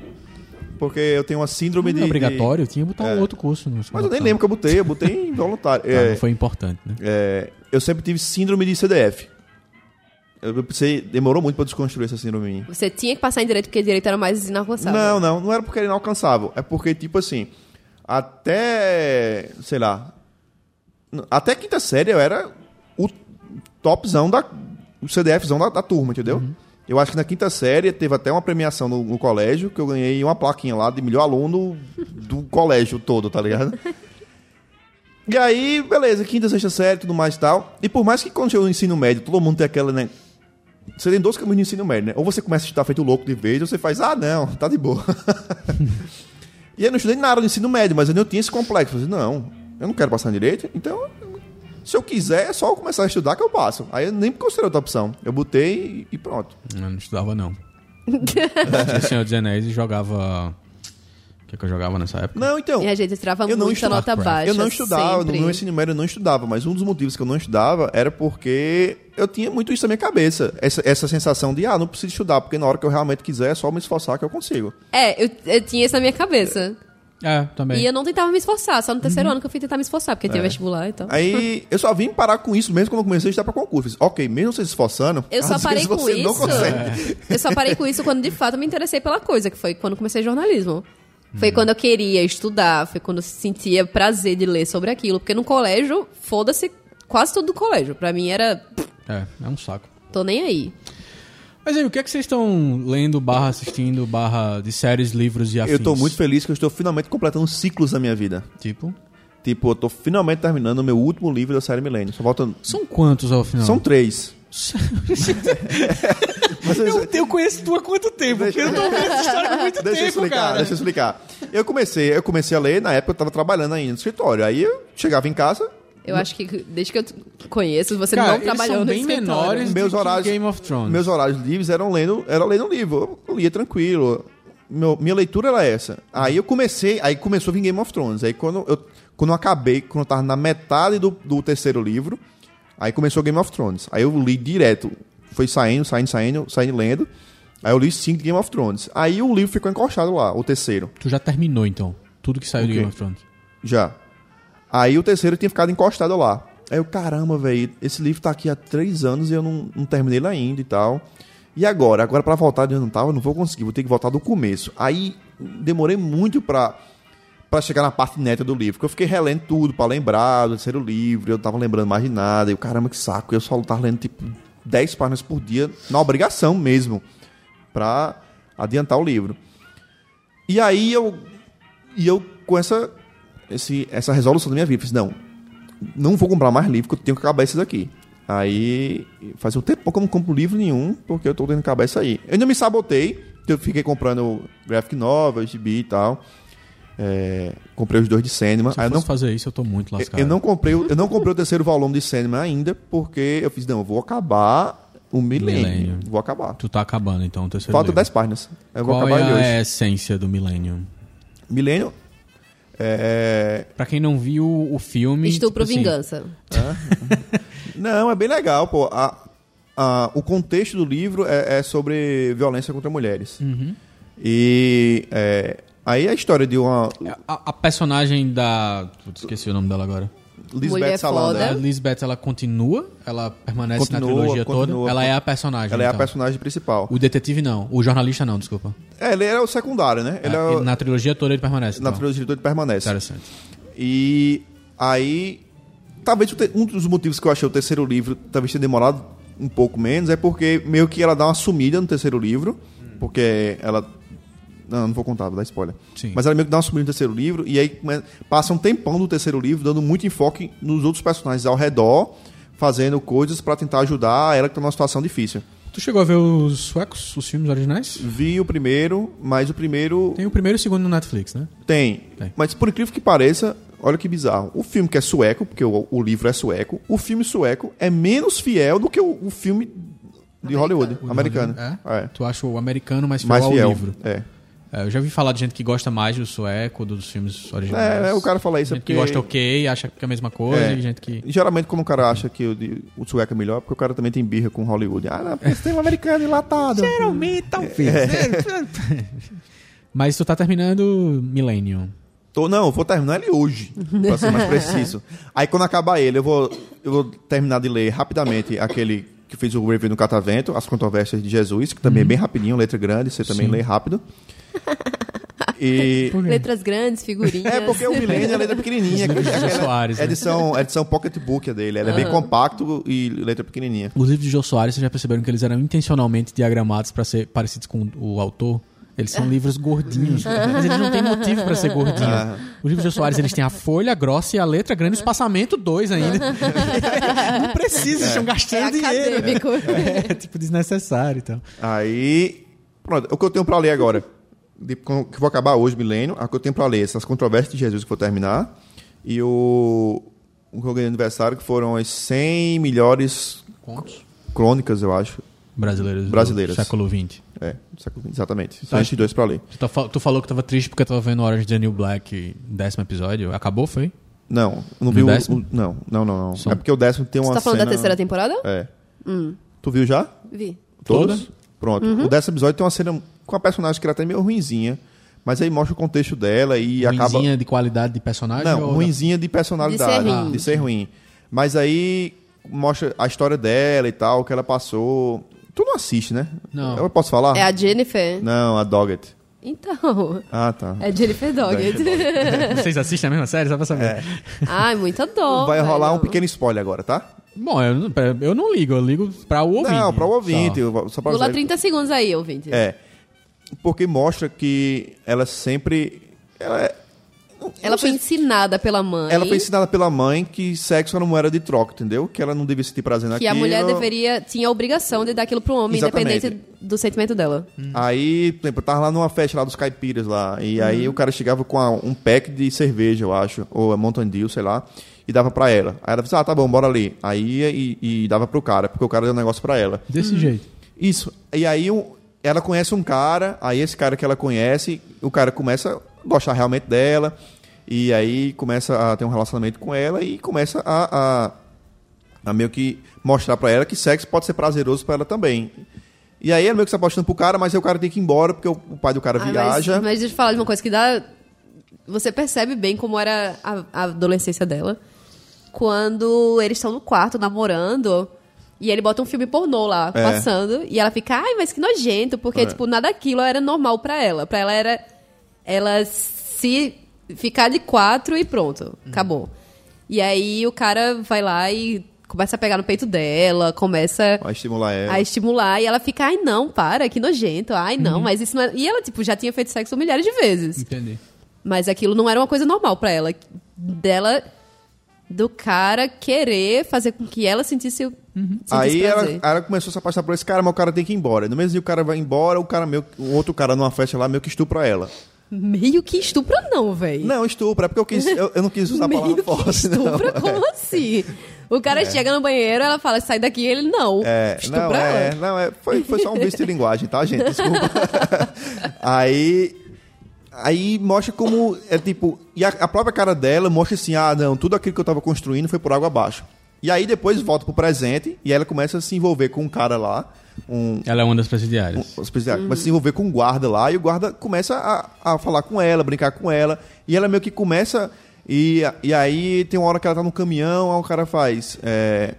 Porque eu tenho uma síndrome Não de. é obrigatório, tinha que botar É. um outro curso. No Mas eu nem lembro que eu botei, eu botei involuntário. Ah, É, não foi importante, né? é, eu sempre tive síndrome de CDF. Eu eu pensei, demorou muito pra desconstruir essa síndrome em mim. Você tinha que passar em direito porque direito era mais inalcançável. Não, não, não era porque era inalcançável. É porque, tipo assim, até, sei lá, até quinta série eu era o topzão da, o CDFzão da, da turma, entendeu? Eu acho que na quinta série teve até uma premiação no, no colégio que eu ganhei uma plaquinha lá de melhor aluno do colégio todo, tá ligado? E aí, beleza, quinta, sexta série, tudo mais e tal. E por mais que quando chegou no ensino médio, todo mundo tem aquela, né? Você tem dois caminhos no ensino médio, né? Ou você começa a estudar feito louco de vez, ou você faz, ah, não, tá de boa. e eu não estudei nada no ensino médio, mas eu não tinha esse complexo. Eu falei, não, eu não quero passar em direito, então, se eu quiser, é só eu começar a estudar que eu passo. Aí eu nem considerei outra opção. Eu botei e pronto. Eu não estudava, não. Tinha Senhor dos Anéis e jogava... O que, que eu jogava nessa época? Não, então. E a gente tirava Eu não muita estudava. nota baixa. Eu não estudava, sempre. no meu ensino médio eu não estudava, mas um dos motivos que eu não estudava era porque eu tinha muito isso na minha cabeça. Essa, essa sensação de, ah, não preciso estudar, porque na hora que eu realmente quiser é só me esforçar que eu consigo. É, eu, eu tinha isso na minha cabeça. É, também. E eu não tentava me esforçar, só no terceiro Uhum. ano que eu fui tentar me esforçar, porque É. tinha vestibular e tal. Aí eu só vim parar com isso mesmo quando eu comecei a estudar para concurso. Fiz, ok, mesmo você se esforçando, Eu só às parei vezes com você não isso. consegue. Eu só parei com isso quando de fato eu me interessei pela coisa, que foi quando comecei jornalismo. Foi Uhum. quando eu queria estudar, foi quando eu sentia prazer de ler sobre aquilo. Porque no colégio, foda-se quase tudo do colégio. Pra mim era. É, é um saco. tô nem aí. Mas aí, o que é que vocês estão lendo, barra assistindo, barra de séries, livros e afins? Eu tô muito feliz que eu estou finalmente completando ciclos na minha vida. Tipo? Tipo, eu tô finalmente terminando o meu último livro da série Milênio. Só falta. São quantos ao final? São três. Mas eu- Eu, eu conheço tu há quanto tempo? Deixa- Porque eu tô vendo essa história há muito Deixa eu tempo, explicar, cara. deixa eu explicar. Eu comecei, eu comecei a ler, na época eu tava trabalhando ainda no escritório. Aí eu chegava em casa, Eu acho que desde que eu conheço, você Cara, não eles trabalhou são no bem escritório. menores do meus que horários, Game of Thrones. meus horários livres eram lendo, era lendo livro. Eu lia tranquilo. Meu- minha leitura era essa. Aí eu comecei, aí começou a vir Game of Thrones. Aí quando eu, quando eu acabei, quando eu tava na metade do, do terceiro livro, aí começou Game of Thrones. Aí eu li direto. Foi saindo, saindo, saindo, saindo lendo. Aí eu li cinco de Game of Thrones. Aí o livro ficou encostado lá, o terceiro. Tu já terminou, então. Tudo que saiu de quê? Game of Thrones. Já. Aí o terceiro tinha ficado encostado lá. Aí eu, caramba, velho, esse livro tá aqui há três anos e eu não, não terminei ele ainda e tal. E agora? Agora pra voltar de onde eu não tava, eu não vou conseguir, vou ter que voltar do começo. Aí demorei muito pra, pra chegar na parte neta do livro, porque eu fiquei relendo tudo pra lembrar do terceiro livro, eu tava lembrando mais de nada. E eu, caramba, que saco, eu só tava lendo tipo 10 páginas por dia, na obrigação mesmo, pra adiantar o livro. E aí eu E eu, com essa, esse, essa resolução da minha vida, fiz, não, não vou comprar mais livro, porque eu tenho que acabar esses aqui. Aí, faz um tempo que eu não compro livro nenhum, porque eu tô tendo que acabar isso aí. Eu ainda me sabotei, eu fiquei comprando graphic novel, gibi e tal. É, comprei os dois de Sandman. Se eu eu não, fazer isso, eu tô muito lascado. eu não comprei, o- eu não comprei o terceiro volume de Sandman ainda, porque eu fiz, não, eu vou acabar o milênio. Milênio. Vou acabar. Tu tá acabando, então, o terceiro Falta livro. 10 páginas. Eu vou Qual acabar é ele hoje. a essência do Millennium? Milênio é, Pra quem não viu o filme... Estupro tipo assim, vingança. Não, é bem legal, pô. A- a- o contexto do livro é, é sobre violência contra mulheres. Uhum. E é, aí a história de uma A, a personagem da... Putz, esqueci o nome dela agora. Mulher Lisbeth Salander. A Lisbeth, ela continua? Ela permanece na Continua, trilogia toda? continua. Ela é a personagem, Ela é a então. personagem principal. O detetive não. O jornalista não, desculpa. É, ele era o secundário, né? Ele é, o- Ele- na trilogia toda ele permanece. na então. trilogia todo ele permanece. Interessante. E aí, talvez um dos motivos que eu achei o terceiro livro talvez tenha demorado um pouco menos é porque meio que ela dá uma sumida no terceiro livro, porque ela não, não vou contar, vou dar spoiler. Sim. Mas ela meio que dá uma sumida no terceiro livro e aí passa um tempão no terceiro livro dando muito enfoque nos outros personagens ao redor, fazendo coisas pra tentar ajudar ela que tá numa situação difícil. Tu chegou a ver os suecos, os filmes originais? Vi o primeiro, mas o primeiro Tem o primeiro e o segundo no Netflix, né? Tem. Tem. Mas por incrível que pareça, olha que bizarro. O filme que é sueco, porque o, o livro é sueco, o filme sueco é menos fiel do que o, o filme de Hollywood, O do americano. Hollywood, É. Tu acha o americano mais fiel Mais ao fiel. livro? É. É, eu já vi falar de gente que gosta mais do sueco, dos filmes originais. É, é, o cara fala isso Gente que porque- gosta ok, acha que é a mesma coisa, É. e gente que... Geralmente, quando o cara acha que o, o sueco é melhor, porque o cara também tem birra com Hollywood. Ah, não, porque tem um americano enlatado. Geralmente, talvez. Mas tu tá terminando Millennium. Tô, não, eu vou terminar ele hoje, pra ser mais preciso. Aí quando acabar ele, eu vou, eu vou terminar de ler rapidamente aquele que fez o review no Catavento, As Controvérsias de Jesus, que também é bem rapidinho, letra grande, você também Sim. lê rápido. E... Letras grandes, figurinhas. É porque o Milênio é letra pequenininha. Aquela Jô Soares, né? edição, edição pocket book dele. Ele é bem compacto e letra pequenininha. Os livros de Jô Soares, vocês já perceberam que eles eram intencionalmente diagramados para ser parecidos com o autor? Eles são livros gordinhos, mas eles não têm motivo para ser gordinho. Ah. Os livros de Jô Soares, eles têm a folha grossa e a letra grande, o espaçamento 2 ainda. não precisa, estão É gastando dinheiro. acadêmico. É tipo desnecessário então. Aí, pronto, o que eu tenho pra ler agora, de- que vou acabar hoje, Milênio, o que eu tenho pra ler, essas controvérsias de Jesus que vou terminar, e o, o que eu ganhei no aniversário, que foram as 100 melhores Contos crônicas, eu acho. brasileiros, Brasileiras. do século XX. É, do século XX, exatamente. São Tá. esses dois pra ler. Tu, tá tu falou que tava triste porque tava vendo Orange is the New Black, décimo episódio. Acabou, foi? Não, não vi o, décimo? o- Não, não, não. não. É porque o décimo tem uma Você tá falando cena... da terceira temporada? É. Hum, Tu viu já? vi. Todos? Pronto. O décimo episódio tem uma cena com a personagem que era até meio ruinzinha, mas aí mostra o contexto dela e acaba... Ruinzinha de qualidade de personagem? Não, ou- ruinzinha de personalidade. De ser ruim. De ser ruim. Mas aí mostra a história dela e tal, o que ela passou. Tu não assiste, né? Não. Eu posso falar? É a Jennifer. Não, a Doggett. Então, Ah, tá. é Jennifer Doggett. Vocês assistem a mesma série? Só pra saber. Ai, muita dó. Vai rolar um pequeno spoiler agora, tá? Bom, eu, não- eu não ligo, eu ligo pra o ouvinte. Não, para o ouvinte. só. Só pra Pula avisar. 30 segundos aí, ouvinte. É. Porque mostra que ela sempre. Ela, é- Ela não foi ensinada pela mãe Ela foi ensinada pela mãe que sexo era uma moeda de troca, entendeu? Que ela não devia sentir prazer que naquilo. a mulher deveria, tinha a obrigação de dar aquilo pro homem, Exatamente. independente do sentimento dela. Aí, por exemplo, eu tava lá numa festa lá dos caipiras lá. E aí o cara chegava com a- um pack de cerveja, eu acho. Ou a Mountain Dew, sei lá. E dava pra ela. Aí ela disse, ah, tá bom, bora ali. Aí ia e, e dava pro cara, porque o cara deu um negócio pra ela. Desse jeito. Isso. E aí o- ela conhece um cara, aí esse cara que ela conhece, o cara começa a gostar realmente dela. E aí começa a ter um relacionamento com ela e começa a, a, a meio que mostrar pra ela que sexo pode ser prazeroso pra ela também. E aí ela meio que se apaixona pro cara, mas aí o cara tem que ir embora porque o, o pai do cara Ah, viaja. Mas, mas deixa eu falar de uma coisa que dá. Você percebe bem como era a, a adolescência dela. Quando eles estão no quarto namorando. E ele bota um filme pornô lá, É. passando. E ela fica, ai, mas que nojento. Porque, É. tipo, nada daquilo era normal pra ela. Pra ela era. Ela se. Ficar de quatro e pronto. Acabou. E aí o cara vai lá e começa a pegar no peito dela, começa Vai estimular ela. a estimular e ela fica, ai não, para, que nojento, ai não, Uhum. mas isso não é... E ela, tipo, já tinha feito sexo milhares de vezes. Entendi. Mas aquilo não era uma coisa normal pra ela. Dela, do cara querer fazer com que ela sentisse, sentisse Aí ela, ela começou a se apaixonar por esse cara, mas o cara tem que ir embora. No mesmo dia o cara vai embora, o cara meio, o outro cara numa festa lá meio que estupra ela. Meio que estupra não, velho. Não, estupra, é porque eu, quis, eu, eu não quis usar a palavra forte, não. estupra? Como assim? O cara chega no banheiro, ela fala, sai daqui, ele não. É, estupra não, ela. é, não, é, foi, foi só um vício de linguagem, tá, gente? Desculpa. aí, aí mostra como, é tipo, e a, a própria cara dela mostra assim, ah, não, tudo aquilo que eu tava construindo foi por água abaixo. E aí depois volta pro presente e ela começa a se envolver com um cara lá, um, Ela é uma das presidiárias. um especial, começa a se envolver com um guarda lá e o guarda começa a, a falar com ela, brincar com ela. E ela meio que começa. E, e aí tem uma hora que ela tá no caminhão, aí o cara faz. é,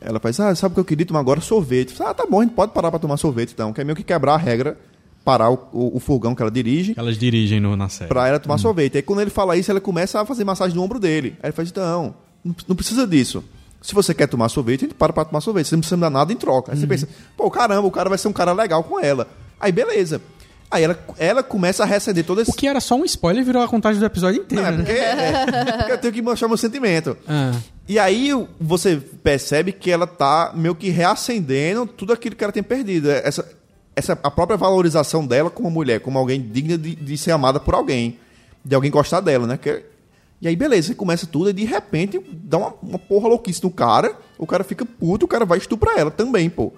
ela faz, ah, sabe o que eu queria tomar agora? Sorvete. Ah, tá bom, a gente pode parar pra tomar sorvete então. Que é meio que quebrar a regra, parar o, o, o furgão que ela dirige. Elas dirigem no, na série. Pra ela tomar sorvete. Aí quando ele fala isso, ela começa a fazer massagem no ombro dele. Aí ele faz, não, não não precisa disso. Se você quer tomar sorvete, a gente para pra tomar sorvete. Você não precisa me dar nada em troca. Aí você pensa, pô, caramba, o cara vai ser um cara legal com ela. Aí beleza. Aí ela, ela começa a receder todo esse... O que era só um spoiler virou a contagem do episódio inteiro. Não, é né? porque, é, porque eu tenho que mostrar meu sentimento. Ah. E aí você percebe que ela tá meio que reacendendo tudo aquilo que ela tem perdido. Essa, essa, a própria valorização dela como mulher, como alguém digna de, de ser amada por alguém. De alguém gostar dela, né? Que- e aí, beleza, você começa tudo e de repente dá uma, uma porra louquice no cara, o cara fica puto, o cara vai estuprar ela também, pô.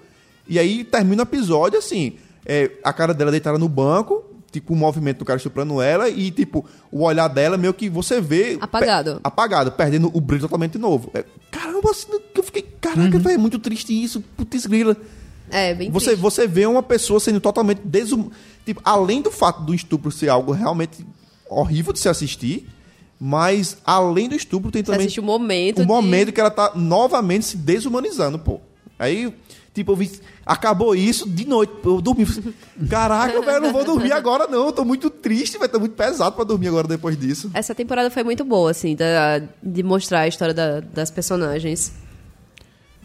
E aí termina o episódio assim, é, a cara dela deitada no banco, tipo, o movimento do cara estuprando ela e, tipo, o olhar dela meio que você vê... Apagado. pe- apagado, perdendo o brilho totalmente de novo. É, caramba, assim, eu fiquei, caraca, velho, é muito triste isso, putz grila. É, bem Você, triste. você vê uma pessoa sendo totalmente desum... Tipo, além do fato do estupro ser algo realmente horrível de se assistir, mas além do estupro tem também assiste o momento o de- momento que ela tá novamente se desumanizando, pô. Aí, tipo, eu vi, acabou isso de noite, eu dormi. Caraca, velho, eu não vou dormir agora não, eu tô muito triste, vai tá muito pesado pra dormir agora depois disso. Essa temporada foi muito boa, assim, da- de mostrar a história da- das personagens.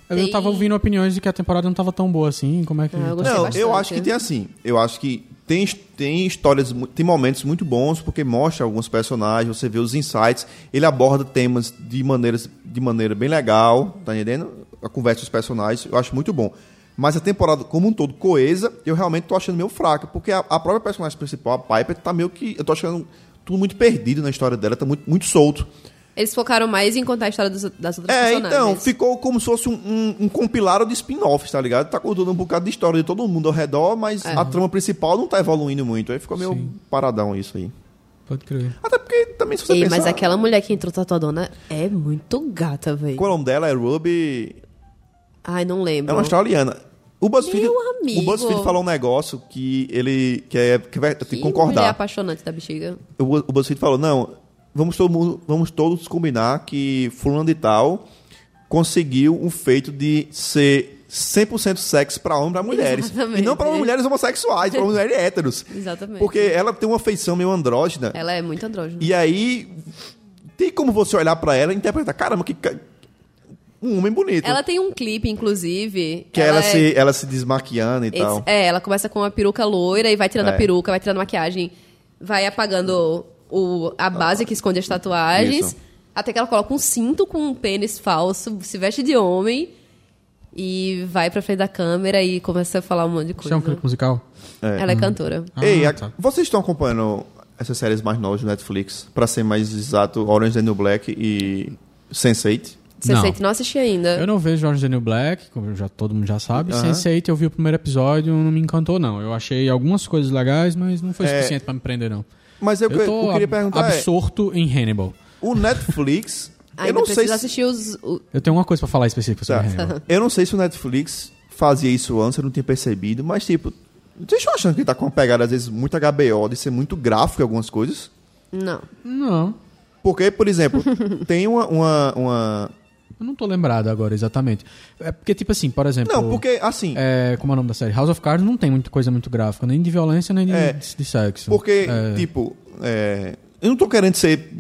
Eu Tem- tava ouvindo opiniões de que a temporada não tava tão boa assim. Como é que. Ah, eu gostei Não, bastante. eu acho que tem assim. Eu acho que tem, tem histórias, tem momentos muito bons, porque mostra alguns personagens, você vê os insights, ele aborda temas de, maneiras, de maneira bem legal, tá entendendo? A conversa dos personagens, eu acho muito bom. Mas a temporada como um todo, coesa, eu realmente tô achando meio fraca, porque a, a própria personagem principal, a Piper, tá meio que. Eu tô achando tudo muito perdido na história dela, tá muito, muito solto. Eles focaram mais em contar a história dos- das outras É, personagens. então, ficou como se fosse um, um, um compilado de spin-offs, tá ligado? Tá contando um bocado de história de todo mundo ao redor, mas É. a trama principal não tá evoluindo muito. Aí ficou meio Sim. paradão isso aí. Pode crer. Até porque também se você Ei, pensar... mas aquela mulher que entrou tatuadona é muito gata, velho. Qual é o nome dela? É Ruby... Ai, não lembro. É uma australiana. O BuzzFeed, Meu amigo. o BuzzFeed falou um negócio que ele... Que, é, que vai ter que mulher concordar. apaixonante da bexiga. O, o BuzzFeed falou, não, vamos, todo mundo, vamos todos combinar que fulano de tal conseguiu um feito de ser 100% sexo para homens e para mulheres. Exatamente. E não para mulheres homossexuais, para mulheres héteros. Exatamente. Porque ela tem uma feição meio andrógena. Ela é muito andrógena. E aí, tem como você olhar para ela e interpretar, caramba, que... Um homem bonito. Ela tem um clipe, inclusive. que ela, é- se, ela se desmaquiando e esse- tal. É, ela começa com uma peruca loira e vai tirando É. a peruca, vai tirando a maquiagem, vai apagando o, a base que esconde as tatuagens. Isso. Até que ela coloca um cinto com um pênis falso, se veste de homem e vai pra frente da câmera e começa a falar um monte de Isso coisa. é um clipe musical? Ela é cantora. Ah, Ei, a- tá. vocês estão acompanhando essas séries mais novas do Netflix? Pra ser mais exato, Orange is the New Black e Sense8? Sense8 não assisti ainda. Eu não vejo Orange is the New Black, como já, todo mundo já sabe. Aham. Sense8 eu vi o primeiro episódio, não me encantou não. Eu achei algumas coisas legais, mas não foi É. suficiente pra me prender não. Mas eu, Eu tô eu queria ab- perguntar, é, absorto em Hannibal. o Netflix... eu Ainda não sei se, assistir os. o- Eu tenho uma coisa pra falar específica sobre Tá. Hannibal. Eu não sei se o Netflix fazia isso antes, eu não tinha percebido, mas tipo, vocês estão achando que ele tá com uma pegada, às vezes, muito HBO, de ser muito gráfico em algumas coisas? Não. Não, Porque, por exemplo, tem uma, uma, uma- eu não tô lembrado agora exatamente. É porque, tipo assim, por exemplo... Não, porque, assim, É, como é o nome da série? House of Cards não tem muita coisa muito gráfica, nem de violência, nem de, É, de, de sexo. porque, É, tipo, é, eu não tô querendo ser...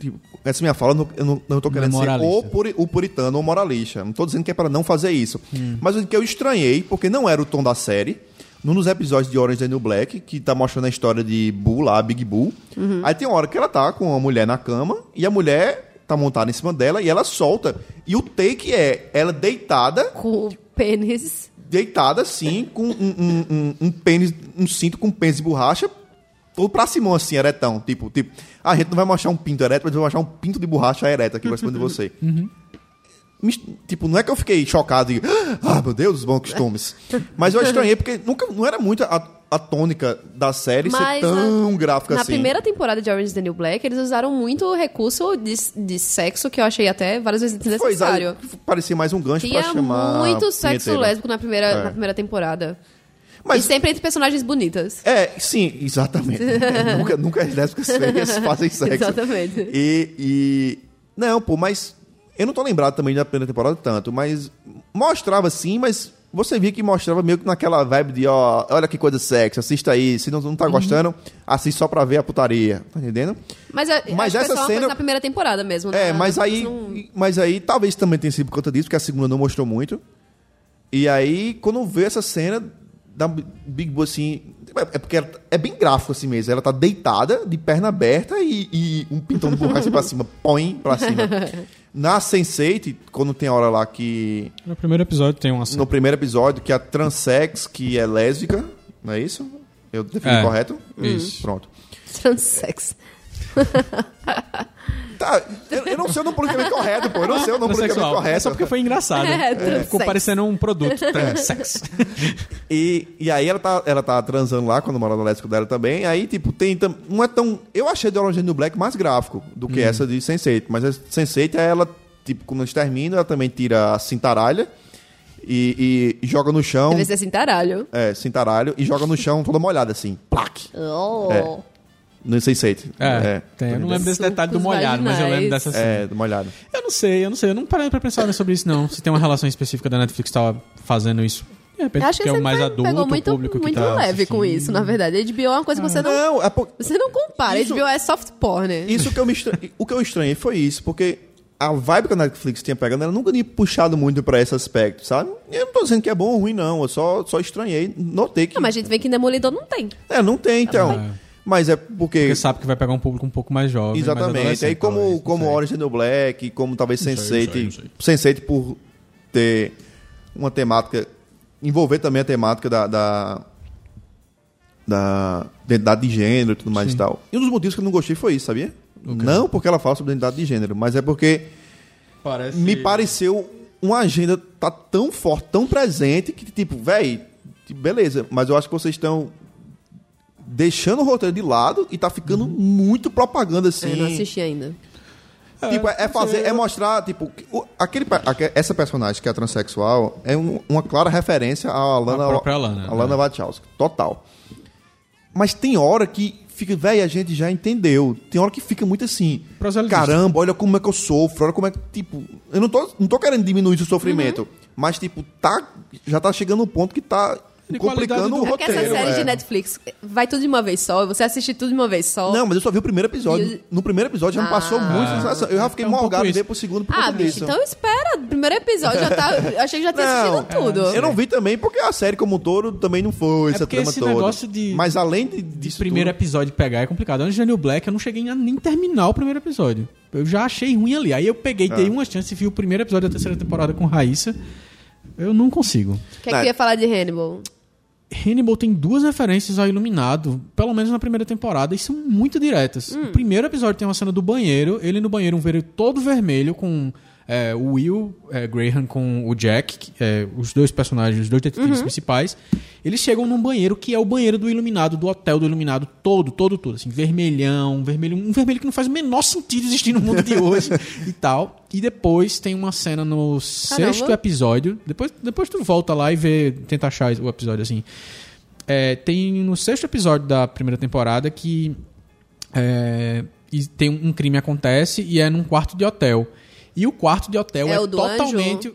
Tipo, essa minha fala, eu não, eu não, tô Não é querendo ser o, puri- o puritano ou moralista. Não tô dizendo que é para não fazer isso. Hum. Mas o que eu estranhei, porque não era o tom da série, num dos episódios de Orange the New Black, que tá mostrando a história de Boo lá, Big Boo. Aí tem uma hora que ela tá com uma mulher na cama e a mulher tá montada em cima dela e ela solta. E o take é ela deitada, Com o pênis. deitada assim, com um, um, um, um pênis, um cinto com pênis de borracha, todo pra cima assim, eretão. Tipo, tipo, "Ah, a gente não vai mostrar um pinto ereto, mas vai mostrar um pinto de borracha ereto aqui pra cima de você. Mis- Tipo, não é que eu fiquei chocado e, ah, meu Deus, os bons costumes. Mas eu estranhei porque nunca, não era muito a, a tônica da série ser Mas tão na, gráfica na assim. primeira temporada de Orange is the New Black, eles usaram muito o recurso de, de sexo que eu achei até várias vezes Foi, desnecessário. parecia mais um gancho Tinha pra chamar. muito sexo punheteiro. lésbico na primeira, É. na primeira temporada. Mas E sempre entre personagens bonitas. É, sim, exatamente. É, nunca, nunca as lésbicas feias fazem sexo. Exatamente. E, e. Não, pô, mas. Eu não tô lembrado também da primeira temporada tanto, mas mostrava sim, mas você via que mostrava meio que naquela vibe de, ó, olha que coisa sexy, assista aí. Se não, não tá gostando, assiste só pra ver a putaria. Tá entendendo? Mas, eu, Mas essa cena- na primeira temporada mesmo. É, na- mas aí. não- Mas aí talvez também tenha sido por conta disso, porque a segunda não mostrou muito. E aí, quando vê essa cena da Big Boss assim. É porque ela- é bem gráfico assim mesmo. Ela tá deitada, de perna aberta e, e um pintão de borracha pra cima. Põe pra cima. Na Sense8, quando tem a hora lá que. No primeiro episódio tem uma No primeiro episódio, que a transex, que é lésbica, não é isso? Eu defini É. correto? Isso. Pronto. Transex. Tá, eu, eu não sei o nome politicamente correto, pô. Eu não sei o nome politicamente correto. É só porque foi engraçado. É, É. Ficou parecendo um produto. Transex. E, e aí ela tá, ela tá transando lá com o namorado lésbico dela também. Aí, tipo, tem. Não é tão. Eu achei The Orange New Black mais gráfico do que essa de Sense8. Mas a Sense8 é ela, tipo, quando eles terminam, ela também tira a cintaralha e, e joga no chão. Deve ser assim, taralho. É, cintaralho, e joga no chão toda molhada, assim. Plaque. Oh. É. No Sense8. É, tem. Eu não lembro desse detalhe do molhado, mas eu lembro dessa cena. É, do molhado. Eu não sei, eu não sei. Eu não parei pra pensar sobre isso, não. Se tem uma relação específica da Netflix que tava fazendo isso. De repente, Eu acho que é o mais adulto, pegou o muito, público que muito tá leve com isso, na verdade. A HBO é uma coisa que você não, Não, é por... você não compara. Isso- A HBO é soft porn. Isso que eu me estra... O que eu estranhei foi isso, porque a vibe que a Netflix tinha pegado, ela nunca tinha puxado muito pra esse aspecto, sabe? Eu não tô dizendo que é bom ou ruim, não. Eu só, só estranhei, notei que. Não, mas a gente vê que em Demolidor não tem. É, não tem, então. É. Mas é porque. Porque sabe que vai pegar um público um pouco mais jovem. mais Exatamente. adolescente, Aí como, talvez, como. Orange is the New Black, como talvez sei, Sense8, não sei, não Sense8 por ter uma temática, envolver também a temática da, da, da identidade de gênero e tudo mais e tal. E um dos motivos que eu não gostei foi isso, sabia? Não porque ela fala sobre identidade de gênero, mas é porque Parece... me pareceu uma agenda tá tão forte, tão presente, que tipo, véi, beleza, mas eu acho que vocês estão deixando o roteiro de lado e tá ficando muito propaganda assim. Eu não assisti ainda. Tipo, é, é fazer, é mostrar, tipo, o- aquele, essa personagem que é transexual é um- uma clara referência à Alana, A própria Alana, Alana né? Wachowski, total. Mas tem hora que fica, velho, a gente já entendeu. Tem hora que fica muito assim, caramba, olha como é que eu sofro, olha como é que, tipo, eu não tô, não tô querendo diminuir o sofrimento, mas, tipo, tá, já tá chegando um ponto que tá complicando qualidade o do- É porque essa roteiro. série é. de Netflix vai tudo de uma vez só, você assiste tudo de uma vez só. Não, mas eu só vi o primeiro episódio. E- No primeiro episódio já me passou muito Ah. sensação. Eu já fiquei É um pouco morgado isso. ver pro segundo por ah, conta bicho, disso. então espera. Primeiro episódio já tá. Eu achei que já tinha Não, assistido tudo. Eu não vi também porque a série como um todo também não foi essa porque trama esse toda. negócio de- Mas além de, De primeiro tudo, episódio pegar é complicado. Antes de Daniel Black, eu não cheguei a nem terminar o primeiro episódio. Eu já achei ruim ali. Aí eu peguei, Ah. dei uma chance e vi o primeiro episódio da terceira temporada com Raíssa. Eu não consigo. O que é que eu ia falar de Hannibal? Hannibal tem duas referências ao Iluminado, pelo menos na primeira temporada, e são muito diretas. O primeiro episódio tem uma cena do banheiro, ele no banheiro, um banheiro todo vermelho, com é, o Will é, Graham com o Jack, é, os dois personagens, os dois detetives principais. Eles chegam num banheiro que é o banheiro do Iluminado, do hotel do Iluminado, todo, todo, todo, assim, vermelhão, vermelho, um vermelho que não faz o menor sentido existir no mundo de hoje e tal. E depois tem uma cena no sexto episódio, depois, depois tu volta lá e vê, tenta achar o episódio assim. É, tem no sexto episódio da primeira temporada que é, e tem um crime acontece e é num quarto de hotel. E o quarto de hotel É é, totalmente.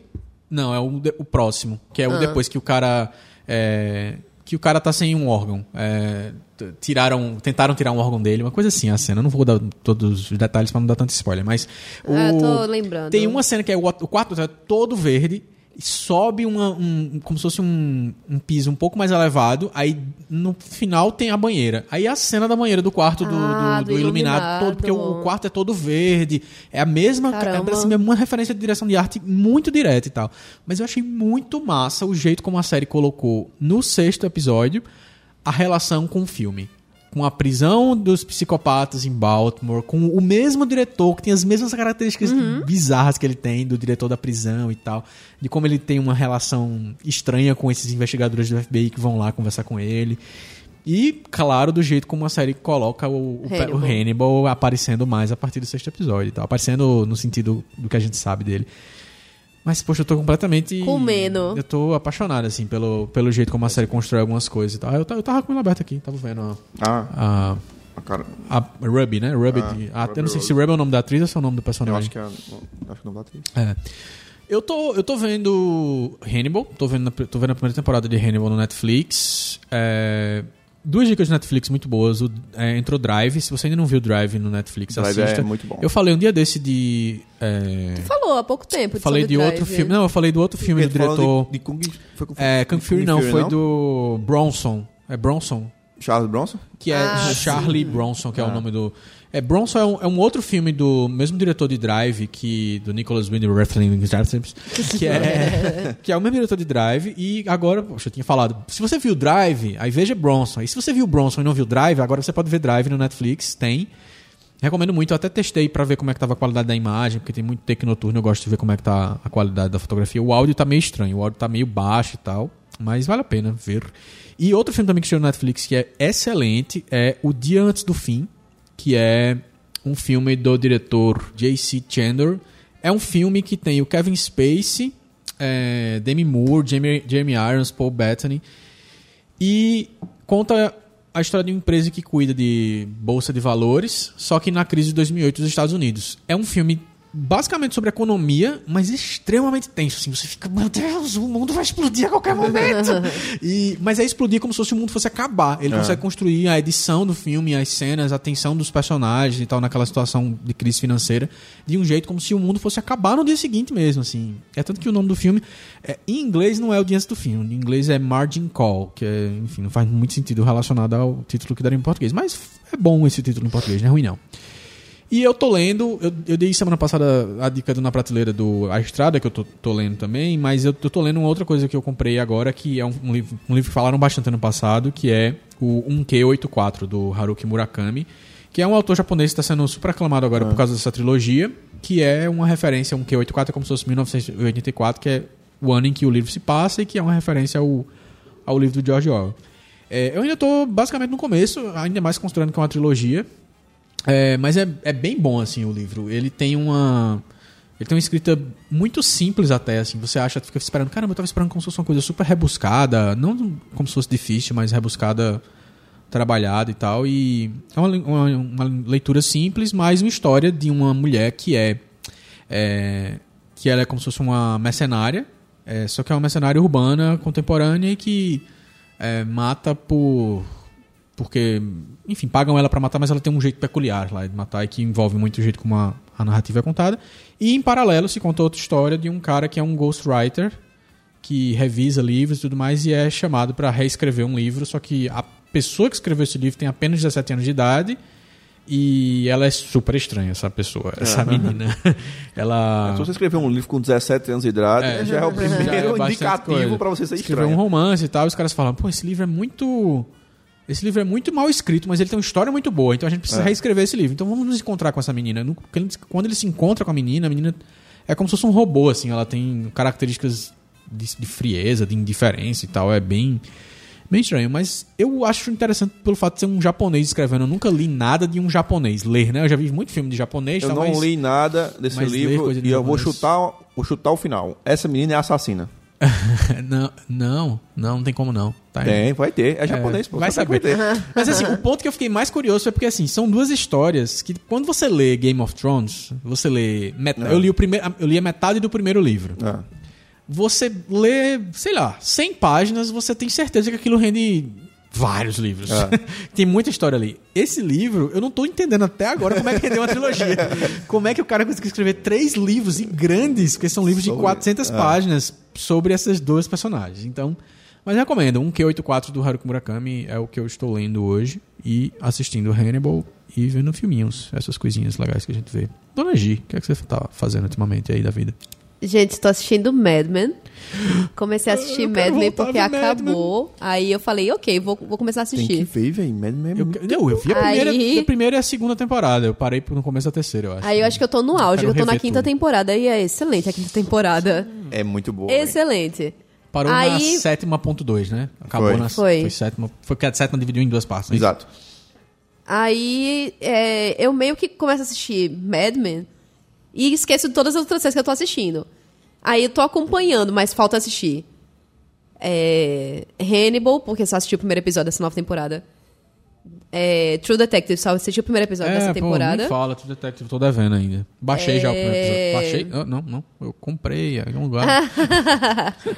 Não, é o, o próximo, que é o Ah. depois que o cara. é, que o cara tá sem um órgão. É, tiraram, tentaram tirar um órgão dele, uma coisa assim a cena. Eu não vou dar todos os detalhes pra não dar tanto spoiler, mas. Ah, o- tô lembrando. Tem uma cena que é o, o quarto do hotel é todo verde sobe uma, um, como se fosse um, um piso um pouco mais elevado, aí no final tem a banheira. Aí a cena da banheira do quarto do, Ah, do, do do iluminado, iluminado. todo, porque o, o quarto é todo verde, é a mesma, é assim, uma referência de direção de arte muito direta e tal. Mas eu achei muito massa o jeito como a série colocou no sexto episódio a relação com o filme. Com a prisão dos psicopatas em Baltimore, com o mesmo diretor, que tem as mesmas características bizarras que ele tem, do diretor da prisão e tal, de como ele tem uma relação estranha com esses investigadores do FBI que vão lá conversar com ele. E, claro, do jeito como a série coloca o, o, Hannibal. o Hannibal aparecendo mais a partir do sexto episódio e tal. Aparecendo no sentido do que a gente sabe dele. Mas, poxa, eu tô completamente. Comendo. Eu tô apaixonado, assim, pelo, pelo jeito como a série constrói algumas coisas e tal. Eu, eu tava com ele aberto aqui, tava vendo a. Ah, A, a cara. a Ruby, né? Ruby. Ah, de- a- Ruby eu não sei se Rose. Ruby é o nome da atriz ou se é o nome do Eu personagem. acho que é. Acho que não bate. É. Eu tô, eu tô vendo Hannibal, tô vendo, tô vendo a primeira temporada de Hannibal no Netflix. É, duas dicas de Netflix muito boas. O, é, entrou Drive, se você ainda não viu Drive no Netflix, Drive assista. é muito bom. Eu falei um dia desse de. é, Falou há pouco tempo. falei de outro Drive. filme. Não, eu falei do outro filme do diretor. De, de Kung, foi com, é, Kung Fury não, foi do Bronson. É Bronson? Charles Bronson? que é Ah, Charlie Bronson, que é o Ah. nome do. É, Bronson é um, é um outro filme do mesmo diretor de Drive, que do Nicholas Winding Refn, que é que é o mesmo diretor de Drive e agora, poxa, eu tinha falado, se você viu Drive, aí veja Bronson. E se você viu Bronson e não viu Drive, agora você pode ver Drive no Netflix, tem. Recomendo muito, eu até testei pra ver como é que tava a qualidade da imagem, porque tem muito take noturno, eu gosto de ver como é que tá a qualidade da fotografia. O áudio tá meio estranho, o áudio tá meio baixo e tal, mas vale a pena ver. E outro filme também que chegou no Netflix que é excelente é O Dia Antes do Fim, que é um filme do diretor J.C. Chandler. É um filme que tem o Kevin Spacey, é, Demi Moore, Jamie, Jamie Irons, Paul Bettany. E conta a história de uma empresa que cuida de bolsa de valores, só que na crise de 2008 dos Estados Unidos. É um filme basicamente sobre economia, mas extremamente tenso. Assim, você fica, meu Deus, o mundo vai explodir a qualquer momento. e, mas é explodir como se fosse o mundo fosse acabar. Ele consegue construir a edição do filme, as cenas, a tensão dos personagens e tal, naquela situação de crise financeira, de um jeito como se o mundo fosse acabar no dia seguinte mesmo. Assim. É tanto que o nome do filme, é, em inglês, não é o dia do filme. Em inglês é Margin Call, que é, enfim, não faz muito sentido relacionado ao título que daria em português. Mas é bom esse título em português, não é ruim não. E eu tô lendo, eu, eu dei semana passada a dica do Na Prateleira do A Estrada, que eu tô, tô lendo também, mas eu, eu tô lendo uma outra coisa que eu comprei agora, que é um, um livro, um livro que falaram bastante ano passado, que é o 1Q84, do Haruki Murakami, que é um autor japonês que está sendo super aclamado agora por causa dessa trilogia, que é uma referência, 1Q84 é como se fosse 1984, que é o ano em que o livro se passa e que é uma referência ao, ao livro do George Orwell. É, eu ainda tô basicamente no começo, ainda mais considerando que é uma trilogia, é, mas é, é bem bom, assim, o livro. Ele tem uma... Ele tem uma escrita muito simples até, assim. Você acha, fica esperando... Caramba, eu tava esperando como se fosse uma coisa super rebuscada. Não como se fosse difícil, mas rebuscada, trabalhada e tal. E é uma, uma, uma leitura simples, mas uma história de uma mulher que é... é, que ela é como se fosse uma mercenária. é, só que é uma mercenária urbana, contemporânea e que é, mata por porque, enfim, pagam ela pra matar, mas ela tem um jeito peculiar lá de matar e que envolve muito o jeito como a, a narrativa é contada. E em paralelo se conta outra história de um cara que é um ghostwriter que revisa livros e tudo mais e é chamado pra reescrever um livro, só que a pessoa que escreveu esse livro tem apenas 17 anos de idade e ela é super estranha, essa pessoa, essa menina. ela Se você escrever um livro com 17 anos de idade, É, já é o é primeiro bastante indicativo coisa. pra você ser escreveu um estranho. romance e tal, e os caras falam, pô, esse livro é muito. Esse livro é muito mal escrito, mas ele tem uma história muito boa, então a gente precisa É. reescrever esse livro. Então vamos nos encontrar com essa menina. Quando ele se encontra com a menina, a menina é como se fosse um robô, assim, ela tem características de, de frieza, de indiferença e tal. É bem. Bem estranho, mas eu acho interessante pelo fato de ser um japonês escrevendo. Eu nunca li nada de um japonês ler, né? Eu já vi muito filme de japonês, Eu tal, não mas- li nada desse livro e eu vou japonês. chutar, vou chutar o final. Essa menina é assassina. não, não, não, não tem como não. Tá Tem, vai ter. É japonês, pô. vai saber. vai ter. Mas assim, o ponto que eu fiquei mais curioso é porque assim, são duas histórias que quando você lê Game of Thrones, você lê, met- É. eu li o primeiro, eu li a metade do primeiro livro. Ah. Você lê, sei lá, 100 páginas, você tem certeza que aquilo rende vários livros. É. tem muita história ali. Esse livro, eu não tô entendendo até agora como é que rendeu uma trilogia. como é que o cara conseguiu escrever três livros e grandes, porque são livros de Sobre- 400 é. páginas, sobre essas duas personagens. Então, mas recomendo. Um Q84 do Haruki Murakami é o que eu estou lendo hoje e assistindo Hannibal e vendo filminhos, essas coisinhas legais que a gente vê. Dona Gi, o que é que você tá fazendo ultimamente aí da vida? Gente, tô assistindo Mad Men. Comecei a assistir Eu Mad Men porque acabou. Aí eu falei, ok, vou, vou começar a Tem que assistir. ver, velho. Mad Men é Eu, muito não, eu vi a primeira, Aí- a primeira e a segunda temporada. Eu parei no começo da terceira, eu acho. Aí eu acho que eu tô no auge, Quero eu tô na rever quinta tudo. temporada e é excelente a quinta temporada. É muito boa. velho. Excelente. Parou na Aí- sétima ponto dois, né? Acabou Foi. na Foi. foi sétima. Foi porque a sétima dividiu em duas partes. né? Exato. Aí é, eu meio que começo a assistir Mad Men e esqueço de todas as outras séries que eu tô assistindo. Aí eu tô acompanhando, mas falta assistir. É, Hannibal, porque só assisti o primeiro episódio dessa nova temporada. É, True Detective, só assisti o primeiro episódio dessa É, pô, temporada. me fala, True Detective, tô devendo ainda. Baixei já o primeiro É. episódio. Baixei? Ah, não, não. Eu comprei em algum lugar.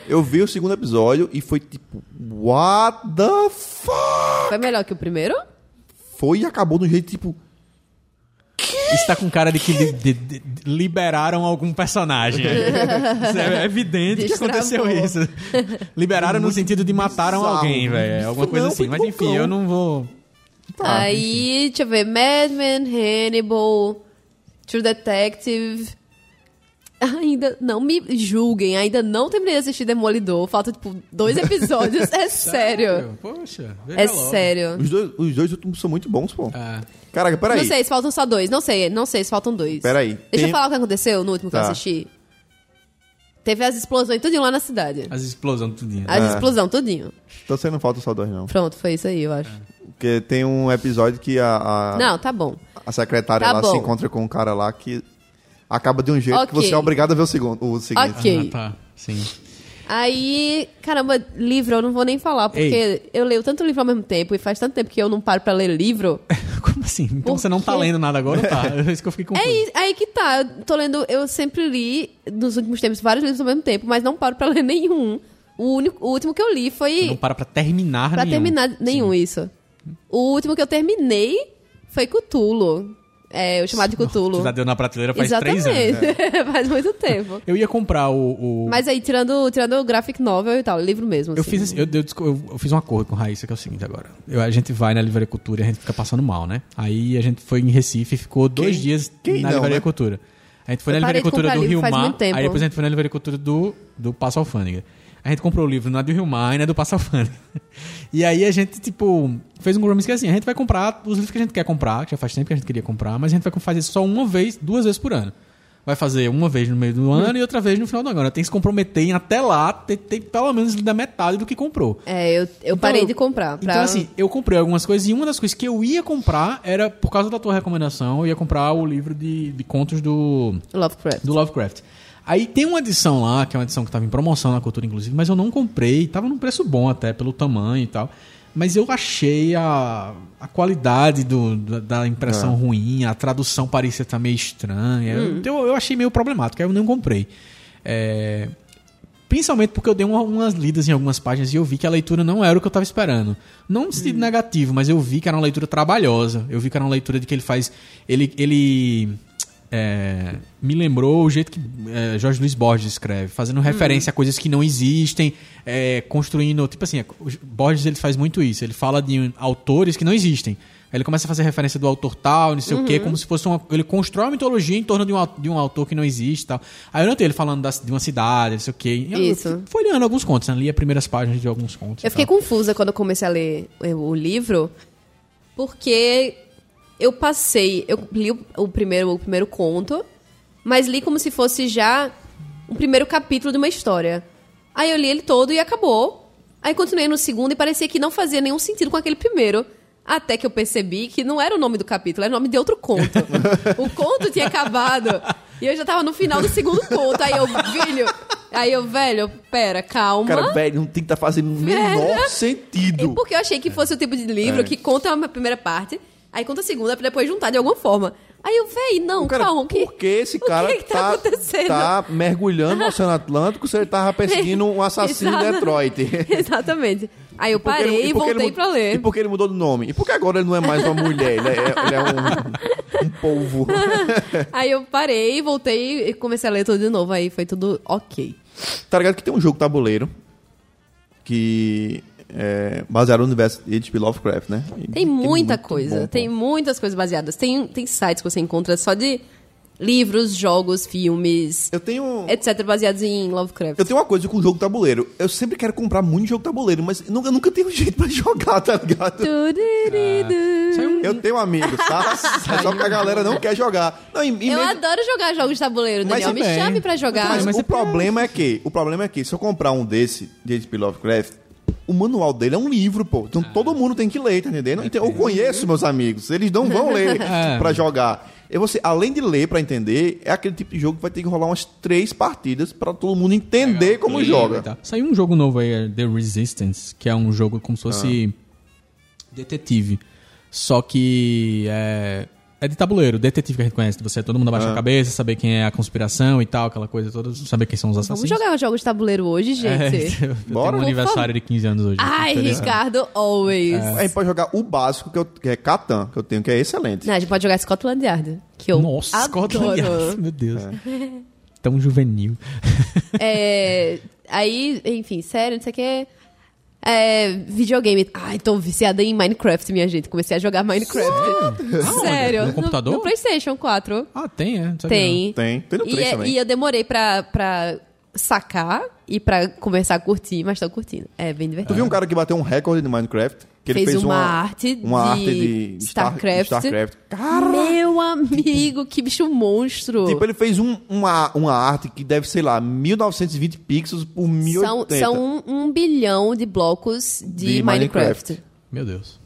Eu vi o segundo episódio e foi tipo, what the fuck? Foi melhor que o primeiro? Foi e acabou de um jeito tipo, Isso tá com cara de que li- de- de- liberaram algum personagem. É evidente que aconteceu isso. Liberaram no sentido de mataram bizarro. alguém, velho. Alguma Não, coisa assim. Mas enfim, eu não vou. tá. Aí, deixa eu ver, Mad Men, Hannibal, True Detective. Ainda não me julguem, ainda não terminei de assistir Demolidor. Falta, tipo, dois episódios. É sério. Poxa, veja É logo. sério. Os dois, os dois últimos são muito bons, pô. É. Caraca, peraí. Não sei se faltam só dois. Não sei, não sei se faltam dois. Peraí, Deixa tem- eu falar o que aconteceu no último que eu Tá. assisti. Teve as explosões tudinho lá na cidade. As explosões tudinho. As É. explosões tudinho. Então você não falta só dois, não. Pronto, foi isso aí, eu acho. Porque tem um episódio que a, a, Não, tá bom. a secretária Tá lá bom. se encontra com um cara lá que acaba de um jeito que Ok. você é obrigado a ver o, segundo, o seguinte. Ok. Ah, tá. Sim. Aí, caramba, livro eu não vou nem falar, porque Ei. eu leio tanto livro ao mesmo tempo e faz tanto tempo que eu não paro pra ler livro. Como assim? Então Por você não tá lendo nada agora? Tá. É isso que eu fiquei confuso. É aí, que tá, eu tô lendo, eu sempre li nos últimos tempos vários livros ao mesmo tempo, mas não paro pra ler nenhum. O, único, o último que eu li foi Não para pra terminar pra nenhum. terminar nenhum isso. O último que eu terminei foi Cutulo. É, o chamado de Cutulo. Já deu na prateleira faz Exatamente. três anos. né? faz muito tempo. Eu ia comprar o... o- Mas aí, tirando, tirando o graphic novel e tal, livro mesmo. Eu assim. fiz, assim, eu, eu, eu- eu fiz um acordo com Raíssa, que é o seguinte agora. Eu- a gente vai na Livraria Cultura e a gente fica passando mal, né? Aí a gente foi em Recife e ficou dois Quem- dias quem na não, Livraria né? Cultura. A gente foi Eu na Livraria Cultura do Rio faz Mar, muito tempo. aí depois a gente foi na Livraria Cultura do, do Passo Alfândega. A gente comprou o livro na do Rio Mar e na do Passo Alfândega. E aí a gente, tipo, fez um compromisso que é assim, a gente vai comprar os livros que a gente quer comprar, que já faz tempo que a gente queria comprar, mas a gente vai fazer só uma vez, duas vezes por ano. Vai fazer uma vez no meio do ano e outra vez no final do ano. Tem que se comprometer em até lá ter, ter pelo menos da metade do que comprou. É, eu, eu parei de comprar. Pra... Então, assim, eu comprei algumas coisas e uma das coisas que eu ia comprar era, por causa da tua recomendação, eu ia comprar o livro de, de contos do, Lovecraft. do Lovecraft. Aí tem uma edição lá, que é uma edição que estava em promoção na cultura, inclusive, mas eu não comprei, tava num preço bom até, pelo tamanho e tal. Mas eu achei a, a qualidade do, da, da impressão ruim, a tradução parecia estar meio estranha. Então eu, eu achei meio problemático, aí eu não comprei. É, Principalmente porque eu dei uma- umas lidas em algumas páginas e eu vi que a leitura não era o que eu estava esperando. Não no sentido negativo, mas eu vi que era uma leitura trabalhosa. Eu vi que era uma leitura de que ele faz. Ele. ele é, me lembrou o jeito que é, Jorge Luiz Borges escreve, fazendo referência a coisas que não existem, é, construindo. Tipo assim, Borges ele faz muito isso. Ele fala de autores que não existem. Aí ele começa a fazer referência do autor tal, não sei o quê, como se fosse uma. Ele constrói uma mitologia em torno de um, de um autor que não existe tal. Aí eu notei ele falando da- de uma cidade, não sei o quê. Eu Isso. fui folheando alguns contos, né? li as primeiras páginas de alguns contos. Eu fiquei tal. confusa quando eu comecei a ler o livro, porque eu passei, eu li o, o primeiro, o primeiro conto, mas li como se fosse já um primeiro capítulo de uma história. Aí eu li ele todo e acabou. Aí continuei no segundo e parecia que não fazia nenhum sentido com aquele primeiro. Até que eu percebi que não era o nome do capítulo, era o nome de outro conto. o conto tinha acabado. E eu já tava no final do segundo conto. Aí eu, filho. Aí eu, velho, pera, calma. Cara, velho, não tem que estar fazendo o menor sentido. E porque eu achei que fosse o tipo de livro É. que conta a primeira parte, aí conta a segunda pra depois juntar de alguma forma. Aí eu, véi, não, Cara, calma. que- por que esse cara que que tá acontecendo? tá mergulhando no Oceano Atlântico se ele tava perseguindo um assassino em. Detroit? Exatamente. Aí eu que ele- parei e ele voltei mu- pra ler. E por que ele mudou de nome? E por que agora ele não é mais uma mulher? Ele é, ele é um, um polvo. Aí eu parei, voltei e comecei a ler tudo de novo. Aí foi tudo ok. Tá ligado que tem um jogo tabuleiro que é baseado no universo de H.P. Lovecraft, né? E Tem é muita coisa. bom, tem pô. muitas coisas baseadas. Tem, tem sites que você encontra só de livros, jogos, filmes, Eu tenho... etc. baseados em Lovecraft. Eu tenho uma coisa com o jogo tabuleiro. Eu sempre quero comprar muito jogo tabuleiro, mas eu nunca, eu nunca tenho jeito pra jogar, tá ligado? Saiu um- Eu tenho amigos, tá? É só que a galera não quer jogar. Não, e, e Eu mesmo- adoro jogar jogos de tabuleiro, Mas Daniel. Me chame pra jogar. Mas, mas o é problema é que, o problema é que se eu comprar um desse de H.P. Lovecraft, o manual dele é um livro, pô. Então todo mundo tem que ler, tá entendendo? Então eu conheço meus amigos, eles não vão ler É. pra jogar. E você, além de ler pra entender, é aquele tipo de jogo que vai ter que rolar umas três partidas pra todo mundo entender como joga. Tá. Saiu um jogo novo aí, é The Resistance, que é um jogo como se fosse detetive. Só que é, é de tabuleiro, detetive que a gente conhece. Você, todo mundo abaixa a cabeça, saber quem é a conspiração e tal, aquela coisa toda, saber quem são os Vamos assassinos. jogar jogos de tabuleiro hoje, É, gente. eu Bora? tenho um aniversário de 15 anos hoje. Ai? Ricardo, always. A gente pode jogar o básico, que, eu, que é Catan, que eu tenho, que é excelente. Não, a gente pode jogar Scotland Yard, que eu Nossa, adoro. Scotland Yard, meu Deus. Tão juvenil. É, aí, enfim, sério, não sei o que. É, videogame. Ai, tô viciada em Minecraft, minha gente. Comecei a jogar Minecraft. Sério. No computador? No, PlayStation 4. Ah, tem, é? Tem. Tem. Tem no E, 3 é- também. e eu demorei pra, pra sacar e pra começar a curtir, mas tô curtindo. É bem Tu divertido. viu um cara que bateu um recorde de Minecraft? Que ele Fez fez uma uma, arte uma de arte de Star- StarCraft. StarCraft. Meu amigo, que bicho monstro. Tipo, ele fez um- uma, uma arte que deve, sei lá, 1920 pixels por 1080. São, são um, um bilhão de blocos de, De Minecraft. Minecraft. Meu Deus.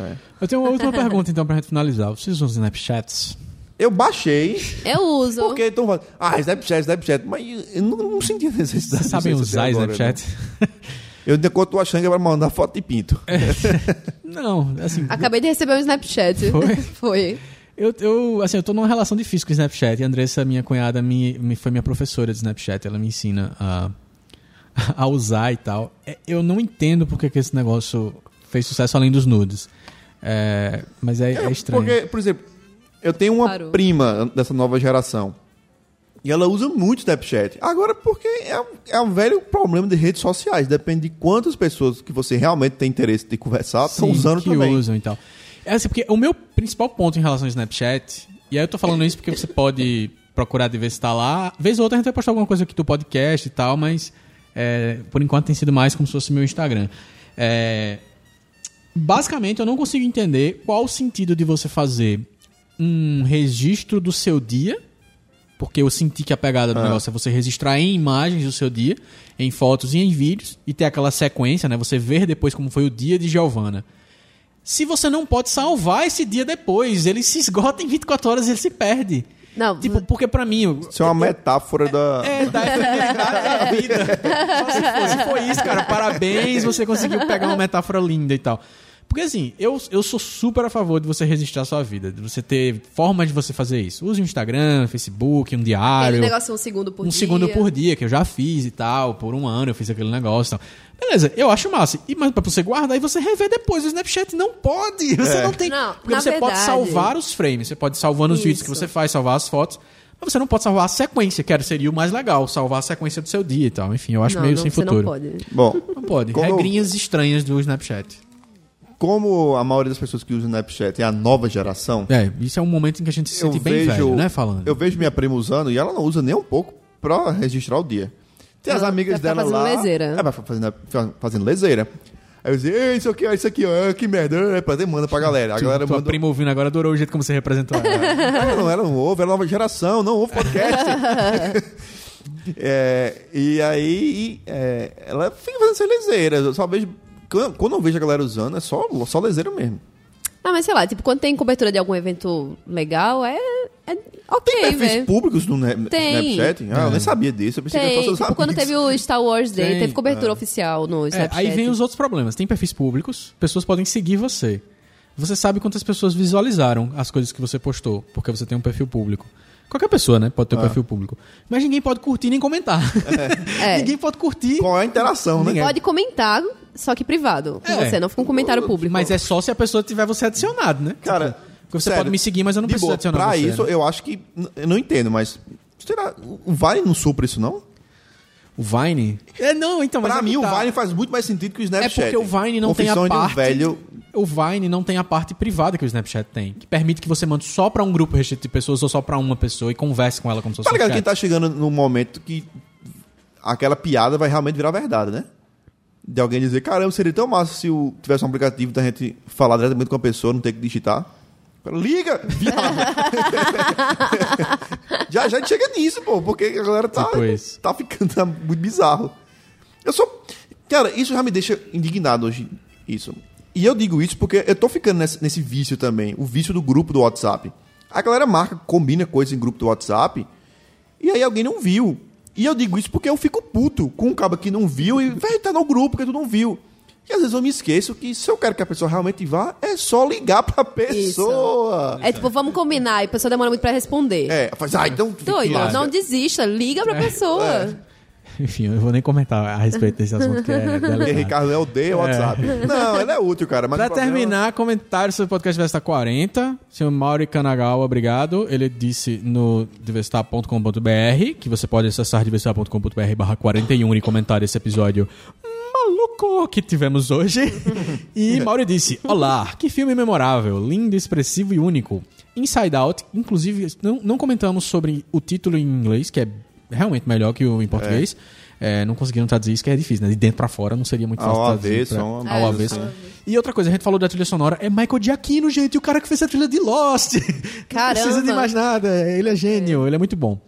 É. Eu tenho uma última pergunta, então, pra gente finalizar. Vocês usam Snapchats? Eu baixei, Eu uso. porque estão falando, ah, Snapchat, Snapchat, mas eu não, não senti necessidade. Vocês sabem usar agora, Snapchat? né? Eu ainda tô achando que vai mandar foto de pinto. Não, assim... Acabei de receber um Snapchat. Foi? Foi. Eu, eu, assim, eu tô numa relação difícil com o Snapchat. E a Andressa, minha cunhada, me, me- foi minha professora de Snapchat. Ela me ensina a, a usar e tal. É, Eu não entendo porque que esse negócio fez sucesso além dos nudes. É, mas é, é estranho. Porque, por exemplo, eu tenho uma Parou. prima dessa nova geração. E ela usa muito Snapchat. Agora, porque é, um- é um velho problema de redes sociais. Depende de quantas pessoas que você realmente tem interesse de conversar estão usando que também. usam e tal. É assim, porque o meu principal ponto em relação ao Snapchat, e aí eu tô falando isso porque você pode procurar de ver se tá lá. Vez ou outra a gente vai postar alguma coisa aqui do podcast e tal, mas é, por enquanto tem sido mais como se fosse meu Instagram. É, basicamente, eu não consigo entender qual o sentido de você fazer um registro do seu dia, porque eu senti que a pegada do negócio é você registrar em imagens do seu dia, em fotos e em vídeos, e ter aquela sequência, né? Você ver depois como foi o dia de Giovana. Se você não pode salvar esse dia depois, ele se esgota em 24 horas e ele se perde. Não, Tipo, porque pra mim. eu- Isso é uma metáfora da. é, da efemeridade da vida. Só se for, se for isso, cara, parabéns, você conseguiu pegar uma metáfora linda e tal. Porque assim, eu, eu sou super a favor de você registrar a sua vida, de você ter formas de você fazer isso. Use o Instagram, Facebook, um aquele diário. negócio um segundo por um dia. segundo por dia, que eu já fiz e tal. Por um ano eu fiz aquele negócio e tal. Beleza, eu acho massa. E, mas pra você guardar e você rever depois. O Snapchat não pode. Você não tem. Não, porque na você pode verdade- salvar os frames, você pode salvar nos vídeos que você faz, salvar as fotos. Mas você não pode salvar a sequência, que era, seria o mais legal, salvar a sequência do seu dia e tal. Enfim, eu acho Não, meio não, sem você futuro. não pode. Bom, Não pode. Eu- Regrinhas estranhas do Snapchat. Como a maioria das pessoas que usam Snapchat é a nova geração, É, isso é um momento em que a gente se sente bem vejo, velho, né? Falando. eu vejo minha prima usando e ela não usa nem um pouco pra registrar o dia. Tem as Ela amigas dela fazendo lá. leseira. É, vai fazendo, fazendo leseira. Aí eu disse, Ei, isso aqui, ó, isso aqui, ó, que merda. É, pra manda pra galera. A galera Tua manda. prima ouvindo agora adorou o jeito como você representou ela. Ela não, ela não ouve, ela é nova geração, não ouve podcast. É, e aí, é, ela fica fazendo essa leseira. Eu só vejo. Quando eu vejo a galera usando, é só, só leseira mesmo. Ah, mas sei lá, tipo, quando tem cobertura de algum evento legal, é, é ok, Perfis velho. públicos no Ne- Tem. Snapchat? Ah, eu nem sabia disso. Eu pensei que Tem, era só seus tipo, quando teve o Star Wars Day, Tem. teve cobertura oficial no É, Snapchat. aí vem os outros problemas. Tem perfis públicos, pessoas podem seguir você. Você sabe quantas pessoas visualizaram as coisas que você postou, porque você tem um perfil público. Qualquer pessoa, né? Pode ter um perfil público. Mas ninguém pode curtir nem comentar. É. ninguém pode curtir. Qual é a interação, né? Ninguém- Pode comentar, só que privado. Com É. você, não fica um comentário público. Mas é só se a pessoa tiver você adicionado, né? Cara, Porque você sério, pode me seguir, mas eu não de preciso boa, adicionar Pra você. isso, né? eu acho que. Eu não entendo, mas. Será, o Vine não supra isso, não? O Vine? É, não, então, mas Pra é que mim, tá. o Vine faz muito mais sentido que o É Snapchat. porque o Vine não tem a de um parte. velho. O Vine não tem a parte privada que o Snapchat tem, que permite que você mande só pra um grupo restrito de pessoas ou só pra uma pessoa e converse com ela como se fosse Tá ligado que chat. tá chegando num momento que aquela piada vai realmente virar verdade, né? De alguém dizer, caramba, seria tão massa se tivesse um aplicativo da gente falar diretamente com a pessoa, não ter que digitar. Liga! Já, já chega nisso, pô, porque a galera tá, Tipo tá ficando tá muito bizarro. Eu só. Cara, isso já me deixa indignado hoje. Isso. E eu digo isso porque eu tô ficando nesse, nesse vício também. O vício do grupo do WhatsApp. A galera marca, combina coisas em grupo do WhatsApp. E aí alguém não viu. E eu digo isso porque eu fico puto com um cara que não viu e, velho, tá no grupo que tu não viu. E às vezes eu me esqueço que se eu quero que a pessoa realmente vá, é só ligar pra pessoa. É tipo, vamos combinar, e a pessoa demora muito pra responder. É, faz, ah, então. Doido, não desista, liga É, pra pessoa. Enfim, eu vou nem comentar a respeito desse assunto que é. Ricardo é odeia o WhatsApp. Não, ele é útil, cara. Mas Pra problema- terminar, comentário sobre o podcast Vesta 40. Senhor Mauri Kanagawa, obrigado. Ele disse no divestar.com.br que você pode acessar divestar.com.br barra 41 e comentar esse episódio maluco que tivemos hoje. e Mauri disse, olá, que filme memorável, lindo, expressivo e único. Inside Out, inclusive, não, não comentamos sobre o título em inglês, que é realmente melhor que o em português. É, não conseguiram traduzir isso, que é difícil, né? De dentro pra fora não seria muito Ao fácil traduzir. avesso, pra- é uma ao avesso. assim. E outra coisa, a gente falou da trilha sonora, é Michael Giacchino, gente, o cara que fez a trilha de Lost. Não Caramba. precisa de mais nada, ele é gênio, ele é muito bom.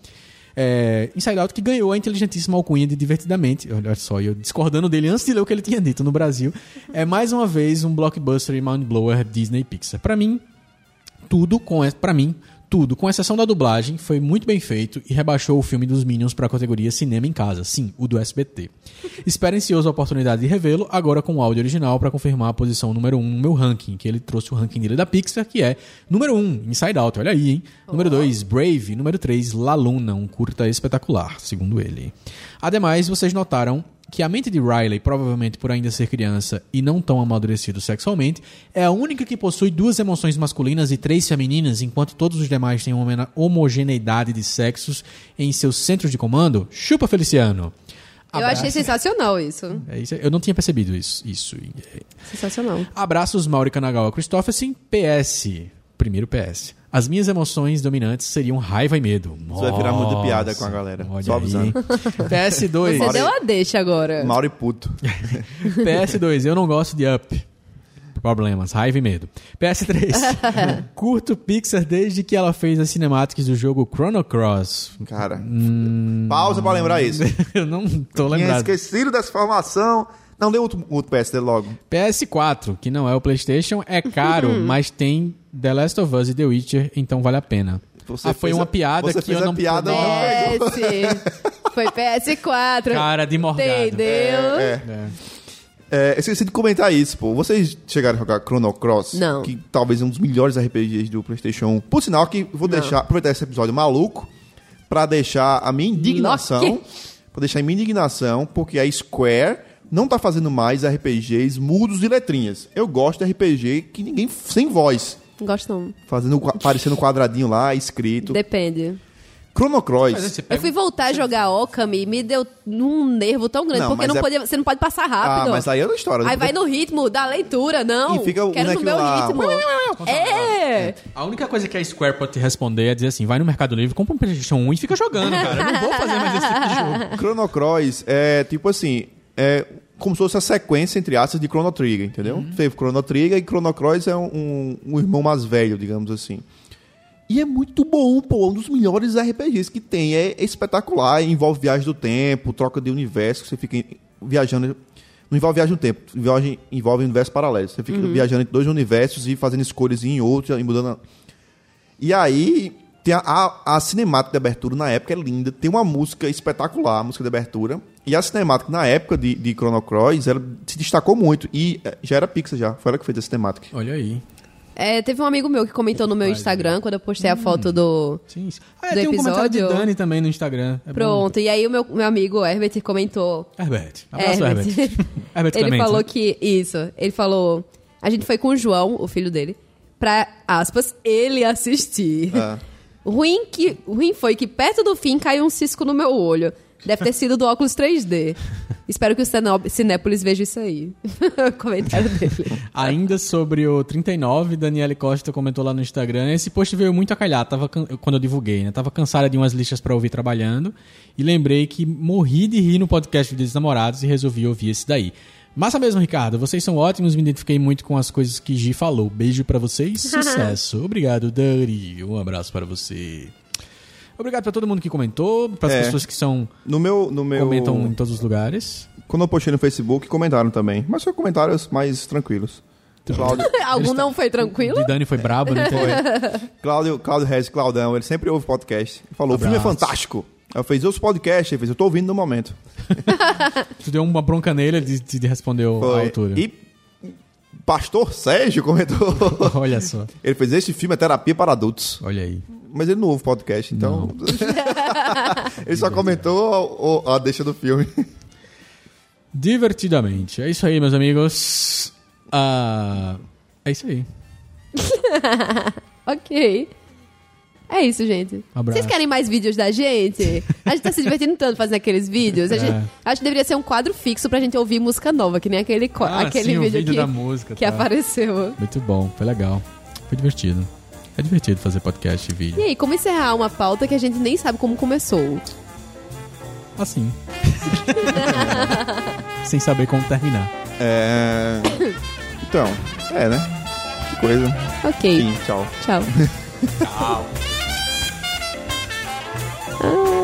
É, Inside Out que ganhou a inteligentíssima alcunha de Divertidamente. Olha só, eu discordando dele antes de ler o que ele tinha dito no Brasil. É mais uma vez um blockbuster e mindblower Disney Pixar. Pra mim, tudo com para mim tudo com exceção da dublagem foi muito bem feito e rebaixou o filme dos Minions para a categoria cinema em casa. Sim o do SBT espero ansioso a oportunidade de revê-lo agora com o áudio original para confirmar a posição número 1 um no meu ranking que ele trouxe o ranking dele da Pixar que é número 1 um, Inside Out olha aí hein? Número 2 Brave. Número 3 La Luna um curta espetacular segundo ele. Ademais vocês notaram que a mente de Riley, provavelmente por ainda ser criança e não tão amadurecido sexualmente, é a única que possui duas emoções masculinas e três femininas, enquanto todos os demais têm uma homogeneidade de sexos em seus centros de comando? Chupa, Feliciano! Eu Abraço. achei sensacional isso. É isso, eu não tinha percebido isso. isso. Sensacional. Abraços, Mauri Kanagawa Christopherson. PS. Primeiro PS. As minhas emoções dominantes seriam raiva e medo. Isso vai virar muita Nossa, piada com a galera. olha Só avisando. PS2. Você deu a deixa agora. Mauro e puto. PS2, eu não gosto de Up. Problemas, raiva e medo. PS3, curto Pixar desde que ela fez as cinemáticas do jogo Chrono Cross. Cara, Hum. pausa pra lembrar isso. eu não tô Tinha lembrado. esquecido dessa informação. Não, dê outro, outro PSD logo. PS4, que não é o PlayStation, é caro, Hum. mas tem The Last of Us e The Witcher, então vale a pena. Você ah, foi uma a- piada você que fez eu a não piada, não- PS. Foi PS4. Cara de morgado. Entendeu? É. É, eu esqueci de comentar isso, pô. Vocês chegaram a jogar Chrono Cross? Não. Que talvez é um dos melhores RPGs do PlayStation 1. Por sinal, que vou deixar, aproveitar esse episódio maluco pra deixar a minha indignação. Loki. Pra deixar a minha indignação, porque a Square não tá fazendo mais RPGs mudos de letrinhas. Eu gosto de RPG que ninguém. sem voz. Não gosto não. Fazendo, aparecendo quadradinho lá, escrito. Depende. Chrono Cross. Eu fui voltar a jogar Okami e me deu um nervo tão grande, Não, porque não é- podia, você não pode passar rápido. Ah, mas aí é outra história. Aí vai no ritmo da leitura, não. E fica o Quero no meu lá. ritmo. É. A única coisa que a Square pode te responder é dizer assim: vai no Mercado Livre, compra um PlayStation 1 e fica jogando, cara. Eu não vou fazer mais esse tipo de jogo. Chrono Cross é tipo assim, é como se fosse a sequência, entre aspas, de Chrono Trigger, entendeu? Teve Chrono Trigger e Chrono Cross é um, um- um irmão mais velho, digamos assim. E é muito bom, pô, um dos melhores RPGs que tem. É espetacular, envolve viagem do tempo, troca de universo, você fica viajando. Não envolve viagem no tempo, envolve, envolve universos paralelos. Você fica viajando entre dois universos e fazendo escolhas em outro e mudando. a- E aí, tem a, a, a cinemática de abertura na época é linda. Tem uma música espetacular, a música de abertura. E a cinemática na época de, de Chrono Cross, ela se destacou muito. E eh, já era Pixar já, foi ela que fez a cinemática. Olha aí. É, teve um amigo meu que comentou no meu Instagram quando eu postei a foto do. Sim. sim. Ah, Do tem um comentário de episódio. Dani também no Instagram. É bom. Pronto, e aí o meu, meu amigo Herbert comentou. Herbert. Abraço, Herbert. Herbert ele Clemente, falou né? que. Isso. Ele falou. A gente foi com o João, o filho dele, pra, aspas, ele assistir. Ah. Ruim, que, ruim foi que perto do fim caiu um cisco no meu olho. Deve ter sido do óculos 3D. Espero que o Cinépolis veja isso aí. comentário dele. Ainda sobre o 39, Daniele Costa comentou lá no Instagram. Esse post veio muito a calhar, tava, quando eu divulguei, né? Tava cansada de umas listas pra ouvir trabalhando. E lembrei que morri de rir no podcast dos Namorados e resolvi ouvir esse daí. Massa mesmo, Ricardo. Vocês são ótimos, me identifiquei muito com as coisas que Gi falou. Beijo pra vocês, sucesso. Obrigado, Dani. Um abraço para você. Obrigado pra todo mundo que comentou, pras É. pessoas que são No meu, no meu... comentam em todos os lugares. Quando eu postei no Facebook, comentaram também. Mas são comentários mais tranquilos. Cláudio, Algum não foi tranquilo? De Dani foi brabo, né? Cláudio, Cláudio Regis, Claudão, ele sempre ouve podcast. Ele falou, o filme é Abraço. fantástico. Aí eu fiz outros podcasts, ele fez, eu tô ouvindo no momento. Tu deu uma bronca nele, ele te te respondeu à Foi. altura. E Pastor Sérgio comentou. Olha só, ele fez, esse filme é terapia para adultos. olha aí. Mas ele não ouve podcast, então... ele só comentou o- a deixa do filme. Divertidamente. É isso aí, meus amigos. Ah, é isso aí. Ok. É isso, gente. Abraço. Vocês querem mais vídeos da gente? A gente tá se divertindo tanto fazendo aqueles vídeos. A gente, É. Acho que deveria ser um quadro fixo pra gente ouvir música nova, que nem aquele, Ah, aquele sim, o vídeo, vídeo que, da música, que tá. apareceu. Muito bom, foi legal. Foi divertido. É divertido fazer podcast e E vídeo. aí, como encerrar uma pauta que a gente nem sabe como começou? Assim. Sem saber como terminar. É... Então, é, né? Que coisa. Ok, Sim, tchau. tchau. Podcast Oh.